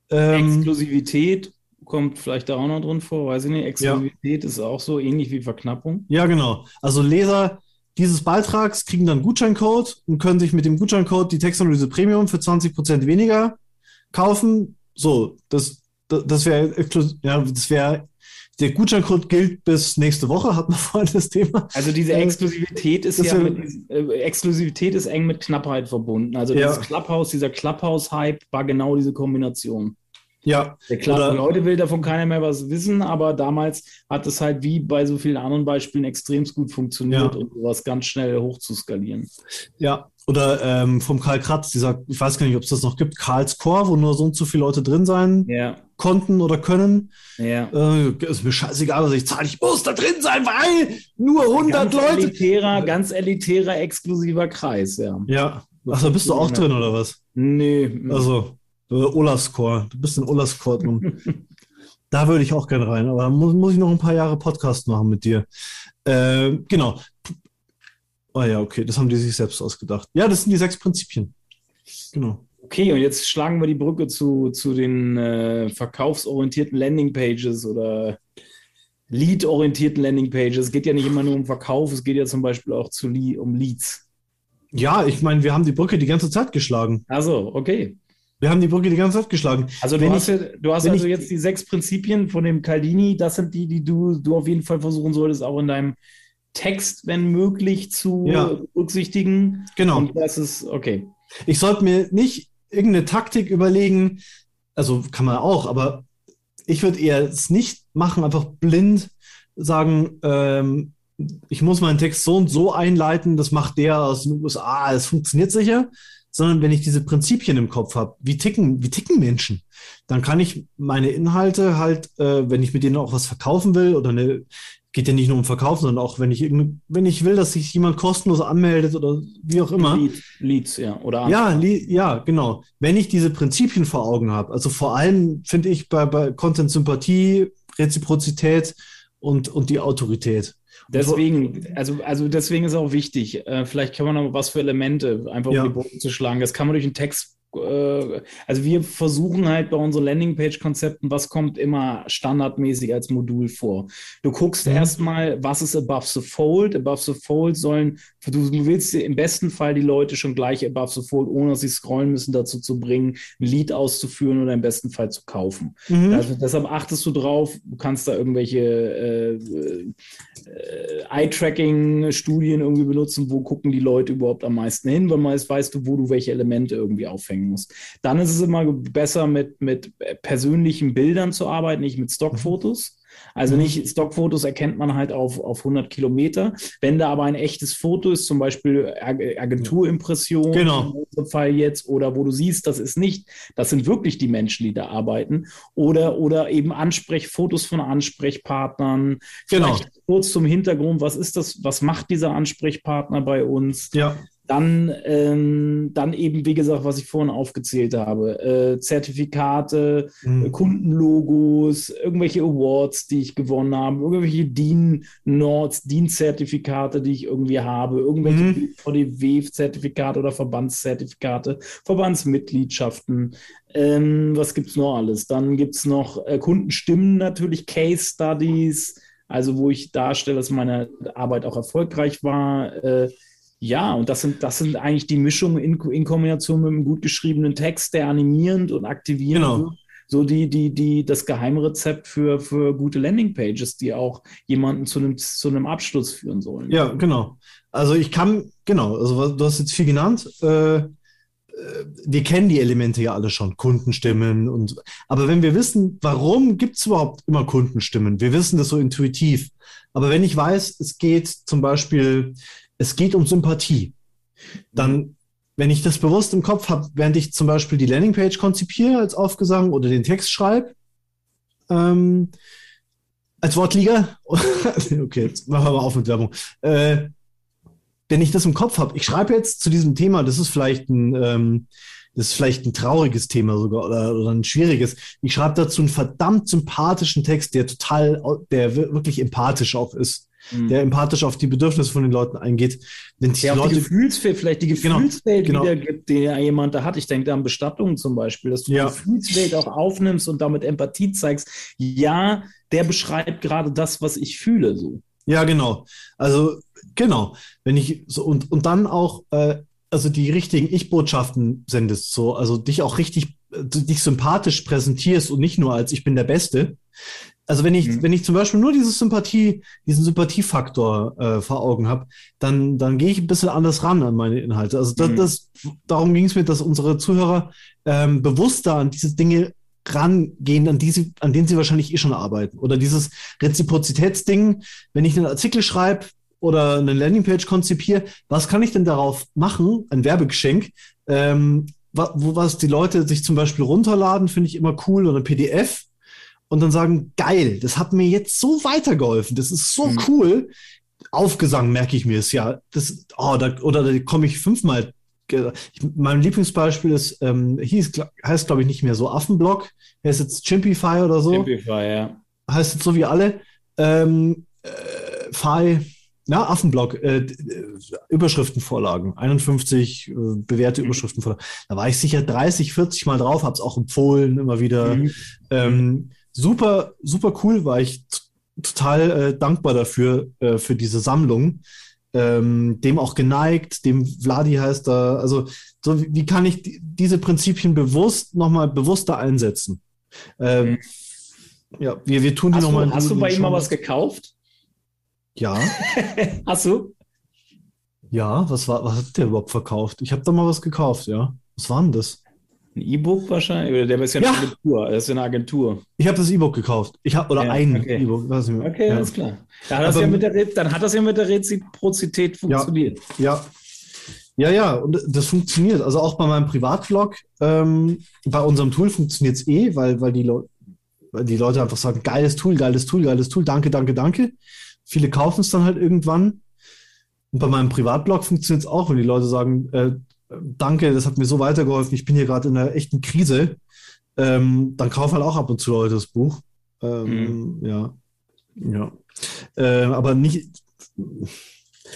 Ähm, Exklusivität kommt vielleicht da auch noch drin vor, weiß ich nicht. Exklusivität ja. ist auch so ähnlich wie Verknappung. Ja, genau. Also Leser, dieses Beitrags kriegen dann Gutscheincode und können sich mit dem Gutscheincode die Textanalyse Premium für 20% weniger kaufen. So, das, das, das wäre, ja, das wäre, der Gutscheincode gilt bis nächste Woche, hat man vorhin das Thema. Also diese äh, Exklusivität ist das ja, mit, äh, Exklusivität ist eng mit Knappheit verbunden. Also ja. das Clubhouse, dieser Clubhouse-Hype war genau diese Kombination. Ja. ja klar, oder, heute will davon keiner mehr was wissen, aber damals hat es halt wie bei so vielen anderen Beispielen extrem gut funktioniert, ja. um sowas ganz schnell hochzuskalieren. Ja, oder ähm, vom Karl Kratz, dieser, ich weiß gar nicht, ob es das noch gibt, Karls Core, wo nur so und so viele Leute drin sein ja. konnten oder können. Ja. Äh, ist mir scheißegal, was ich zahle, ich muss da drin sein, weil nur 100 ganz Leute. Elitärer, ganz elitärer, exklusiver Kreis, ja. Ja. Achso, bist du auch drin oder was? Nee. Also, Olafscore. Du bist in Olafscore drin. da würde ich auch gerne rein, aber muss, muss ich noch ein paar Jahre Podcast machen mit dir. Äh, genau. Oh ja, okay, das haben die sich selbst ausgedacht. Ja, das sind die sechs Prinzipien. Genau. Okay, und jetzt schlagen wir die Brücke zu, zu den äh, verkaufsorientierten Landingpages oder Lead-orientierten Landingpages. Es geht ja nicht immer nur um Verkauf, es geht ja zum Beispiel auch zu, um Leads. Ja, ich meine, wir haben die Brücke die ganze Zeit geschlagen. Also, okay. Wir haben die Brücke die ganze Zeit geschlagen. Also du hast, ich, du hast also ich, jetzt die sechs Prinzipien von dem Caldini, das sind die, die du, du auf jeden Fall versuchen solltest, auch in deinem Text, wenn möglich, zu ja. berücksichtigen. Genau. Und das ist, okay. Ich sollte mir nicht irgendeine Taktik überlegen, also kann man auch, aber ich würde eher es nicht machen, einfach blind sagen, ähm, ich muss meinen Text so und so einleiten, das macht der aus den USA, es funktioniert sicher, sondern wenn ich diese Prinzipien im Kopf habe, wie ticken, wie ticken Menschen, dann kann ich meine Inhalte halt, äh, wenn ich mit denen auch was verkaufen will oder eine, geht ja nicht nur um Verkaufen, sondern auch, wenn ich wenn ich will, dass sich jemand kostenlos anmeldet oder wie auch immer. Lead, Leads, ja. Oder ja, ja, genau. Wenn ich diese Prinzipien vor Augen habe, also vor allem finde ich bei, bei Content Sympathie, Reziprozität und, und die Autorität. Deswegen, also, also deswegen ist auch wichtig, äh, vielleicht kann man noch was für Elemente einfach ja. um die Bogen zu schlagen. Das kann man durch einen Text also wir versuchen halt bei unseren Landingpage-Konzepten, was kommt immer standardmäßig als Modul vor. Du guckst mhm. erstmal, was ist above the fold. Above the fold sollen, du willst im besten Fall die Leute schon gleich above the fold, ohne dass sie scrollen müssen, dazu zu bringen, ein Lied auszuführen oder im besten Fall zu kaufen. Mhm. Also deshalb achtest du drauf, du kannst da irgendwelche äh, äh, Eye-Tracking-Studien irgendwie benutzen, wo gucken die Leute überhaupt am meisten hin, weil meist weißt du, wo du welche Elemente irgendwie aufhängen bringen muss. Dann ist es immer besser, mit, mit persönlichen Bildern zu arbeiten, nicht mit Stockfotos. Also mhm. nicht Stockfotos erkennt man halt auf, auf 100 Kilometer. Wenn da aber ein echtes Foto ist, zum Beispiel Agenturimpression, genau. in diesem Fall jetzt, oder wo du siehst, das ist nicht, das sind wirklich die Menschen, die da arbeiten, oder, oder eben Ansprechfotos von Ansprechpartnern. Genau. Vielleicht kurz zum Hintergrund, was ist das, was macht dieser Ansprechpartner bei uns? Ja. Dann, ähm, dann eben, wie gesagt, was ich vorhin aufgezählt habe, äh, Zertifikate, mhm. Kundenlogos, irgendwelche Awards, die ich gewonnen habe, irgendwelche DIN Nords, DIN-Zertifikate, die ich irgendwie habe, irgendwelche mhm. VDW-Zertifikate oder Verbandszertifikate, Verbandsmitgliedschaften. Ähm, was gibt es noch alles? Dann gibt es noch äh, Kundenstimmen natürlich, Case Studies, also wo ich darstelle, dass meine Arbeit auch erfolgreich war. Äh, ja, und das sind, das sind eigentlich die Mischungen in, in Kombination mit einem gut geschriebenen Text, der animierend und aktivierend genau. so die, die, die, das Geheimrezept für, für gute Landingpages, die auch jemanden zu einem, zu einem Abschluss führen sollen. Ja, genau. Also ich kann, genau, also du hast jetzt viel genannt. Äh, äh, wir kennen die Elemente ja alle schon, Kundenstimmen und aber wenn wir wissen, warum gibt es überhaupt immer Kundenstimmen, wir wissen das so intuitiv. Aber wenn ich weiß, es geht zum Beispiel, es geht um Sympathie, dann, wenn ich das bewusst im Kopf habe, während ich zum Beispiel die Landingpage konzipiere als Aufgesang oder den Text schreibe, ähm, als Wortliga, okay, jetzt machen wir mal auf mit Werbung. Äh, wenn ich das im Kopf habe, ich schreibe jetzt zu diesem Thema, das ist vielleicht ein, ähm, das ist vielleicht ein trauriges Thema sogar oder, oder ein schwieriges. Ich schreibe dazu einen verdammt sympathischen Text, der total, der wirklich empathisch auch ist, mhm. der empathisch auf die Bedürfnisse von den Leuten eingeht. Wenn die der Leute, die Gefühlswelt, vielleicht die genau, Gefühlswelt genau, wiedergibt, die jemand da hat. Ich denke da an Bestattungen zum Beispiel, dass du ja. die Gefühlswelt auch aufnimmst und damit Empathie zeigst. Ja, der beschreibt gerade das, was ich fühle, so. Ja, genau. Also Genau. Wenn ich so und, und dann auch äh, also die richtigen Ich-Botschaften sendest, so, also dich auch richtig, äh, dich sympathisch präsentierst und nicht nur als ich bin der Beste. Also wenn ich, mhm. wenn ich zum Beispiel nur diese Sympathie, diesen Sympathiefaktor äh, vor Augen habe, dann, dann gehe ich ein bisschen anders ran an meine Inhalte. Also das, mhm. das darum ging es mir, dass unsere Zuhörer ähm, bewusster an diese Dinge rangehen, an, die sie, an denen sie wahrscheinlich eh schon arbeiten. Oder dieses Reziprozitätsding, wenn ich einen Artikel schreibe, oder eine Landingpage konzipiere, was kann ich denn darauf machen, ein Werbegeschenk, ähm, wo was die Leute sich zum Beispiel runterladen, finde ich immer cool, oder PDF und dann sagen, geil, das hat mir jetzt so weitergeholfen, das ist so mhm. cool. Aufgesang merke ich mir es ja. Das, oh, da, oder da komme ich fünfmal. Ich, mein Lieblingsbeispiel ist, ähm, hieß, heißt glaube ich nicht mehr so Affenblock, er ist jetzt Chimpify oder so. Chimpify, ja. Heißt jetzt so wie alle. Ähm, äh, Phi, na, Affenblock, äh, Überschriftenvorlagen, 51 äh, bewährte mhm. Überschriftenvorlagen. Da war ich sicher 30, 40 Mal drauf, habe es auch empfohlen, immer wieder. Mhm. Ähm, super, super cool, war ich total äh, dankbar dafür, äh, für diese Sammlung. Ähm, dem auch geneigt, dem Vladi heißt da, also so wie, wie kann ich die, diese Prinzipien bewusst nochmal bewusster einsetzen? Ähm, mhm. Ja, wir, wir tun die nochmal. Hast du bei ihm mal was gekauft? Ja. Hast du? Ja, was, war, was hat der überhaupt verkauft? Ich habe da mal was gekauft, ja. Was war denn das? Ein E-Book wahrscheinlich? Oder der ist ja eine ja. Agentur. Das ist eine Agentur. Ich habe das E-Book gekauft. Ich hab, oder ja, ein okay. E-Book. Okay, ja. alles klar. Dann hat, das ja mit der, dann hat das ja mit der Reziprozität funktioniert. Ja. ja. Ja, und das funktioniert. Also auch bei meinem Privatblog, ähm, bei unserem Tool funktioniert es eh, weil, weil, die Le weil die Leute einfach sagen, geiles Tool, geiles Tool, geiles Tool, danke, danke, danke. Viele kaufen es dann halt irgendwann. Und bei meinem Privatblog funktioniert es auch, wenn die Leute sagen, äh, danke, das hat mir so weitergeholfen, ich bin hier gerade in einer echten Krise. Ähm, dann kaufen halt auch ab und zu Leute das Buch. Ähm, mhm. Ja. Ja. Äh, aber nicht.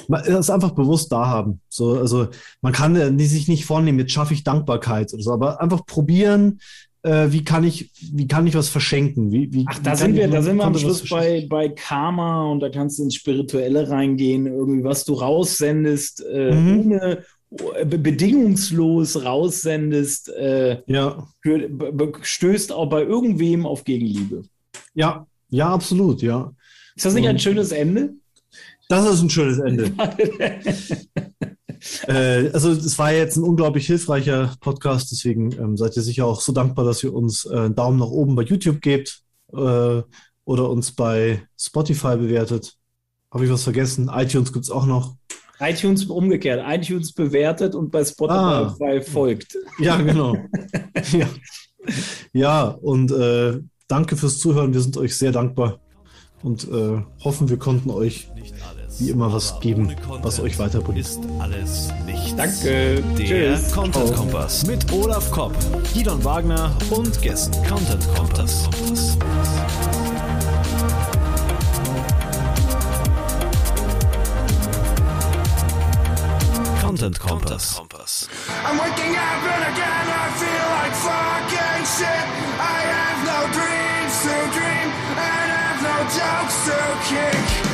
Man es einfach bewusst da haben. So, also man kann äh, sich nicht vornehmen, jetzt schaffe ich Dankbarkeit oder so, aber einfach probieren, äh, wie kann ich, wie kann ich was verschenken? Wie, wie, Ach, da sind wir, da sind wir am Schluss bei, bei Karma und da kannst du ins Spirituelle reingehen, irgendwie, was du raussendest, äh, mhm. ohne bedingungslos raussendest, äh, ja. für, stößt auch bei irgendwem auf Gegenliebe. Ja, ja, absolut, ja. Ist das nicht ein schönes Ende? Das ist ein schönes Ende. Äh, also es war jetzt ein unglaublich hilfreicher Podcast, deswegen ähm, seid ihr sicher auch so dankbar, dass ihr uns äh, einen Daumen nach oben bei YouTube gebt äh, oder uns bei Spotify bewertet. Habe ich was vergessen? iTunes gibt es auch noch. iTunes umgekehrt. iTunes bewertet und bei Spotify ah. folgt. Ja, genau. ja. ja, und äh, danke fürs Zuhören. Wir sind euch sehr dankbar und äh, hoffen, wir konnten euch wie immer was geben, was euch weiterbringt. Ist alles nichts. Danke. Der Tschüss. Content Kompass mit Olaf Kopp, Gidon Wagner und Gästen. Content Kompass. Content Kompass. I'm waking up and again I feel like fucking shit. I have no dreams to dream and have no jokes to keep.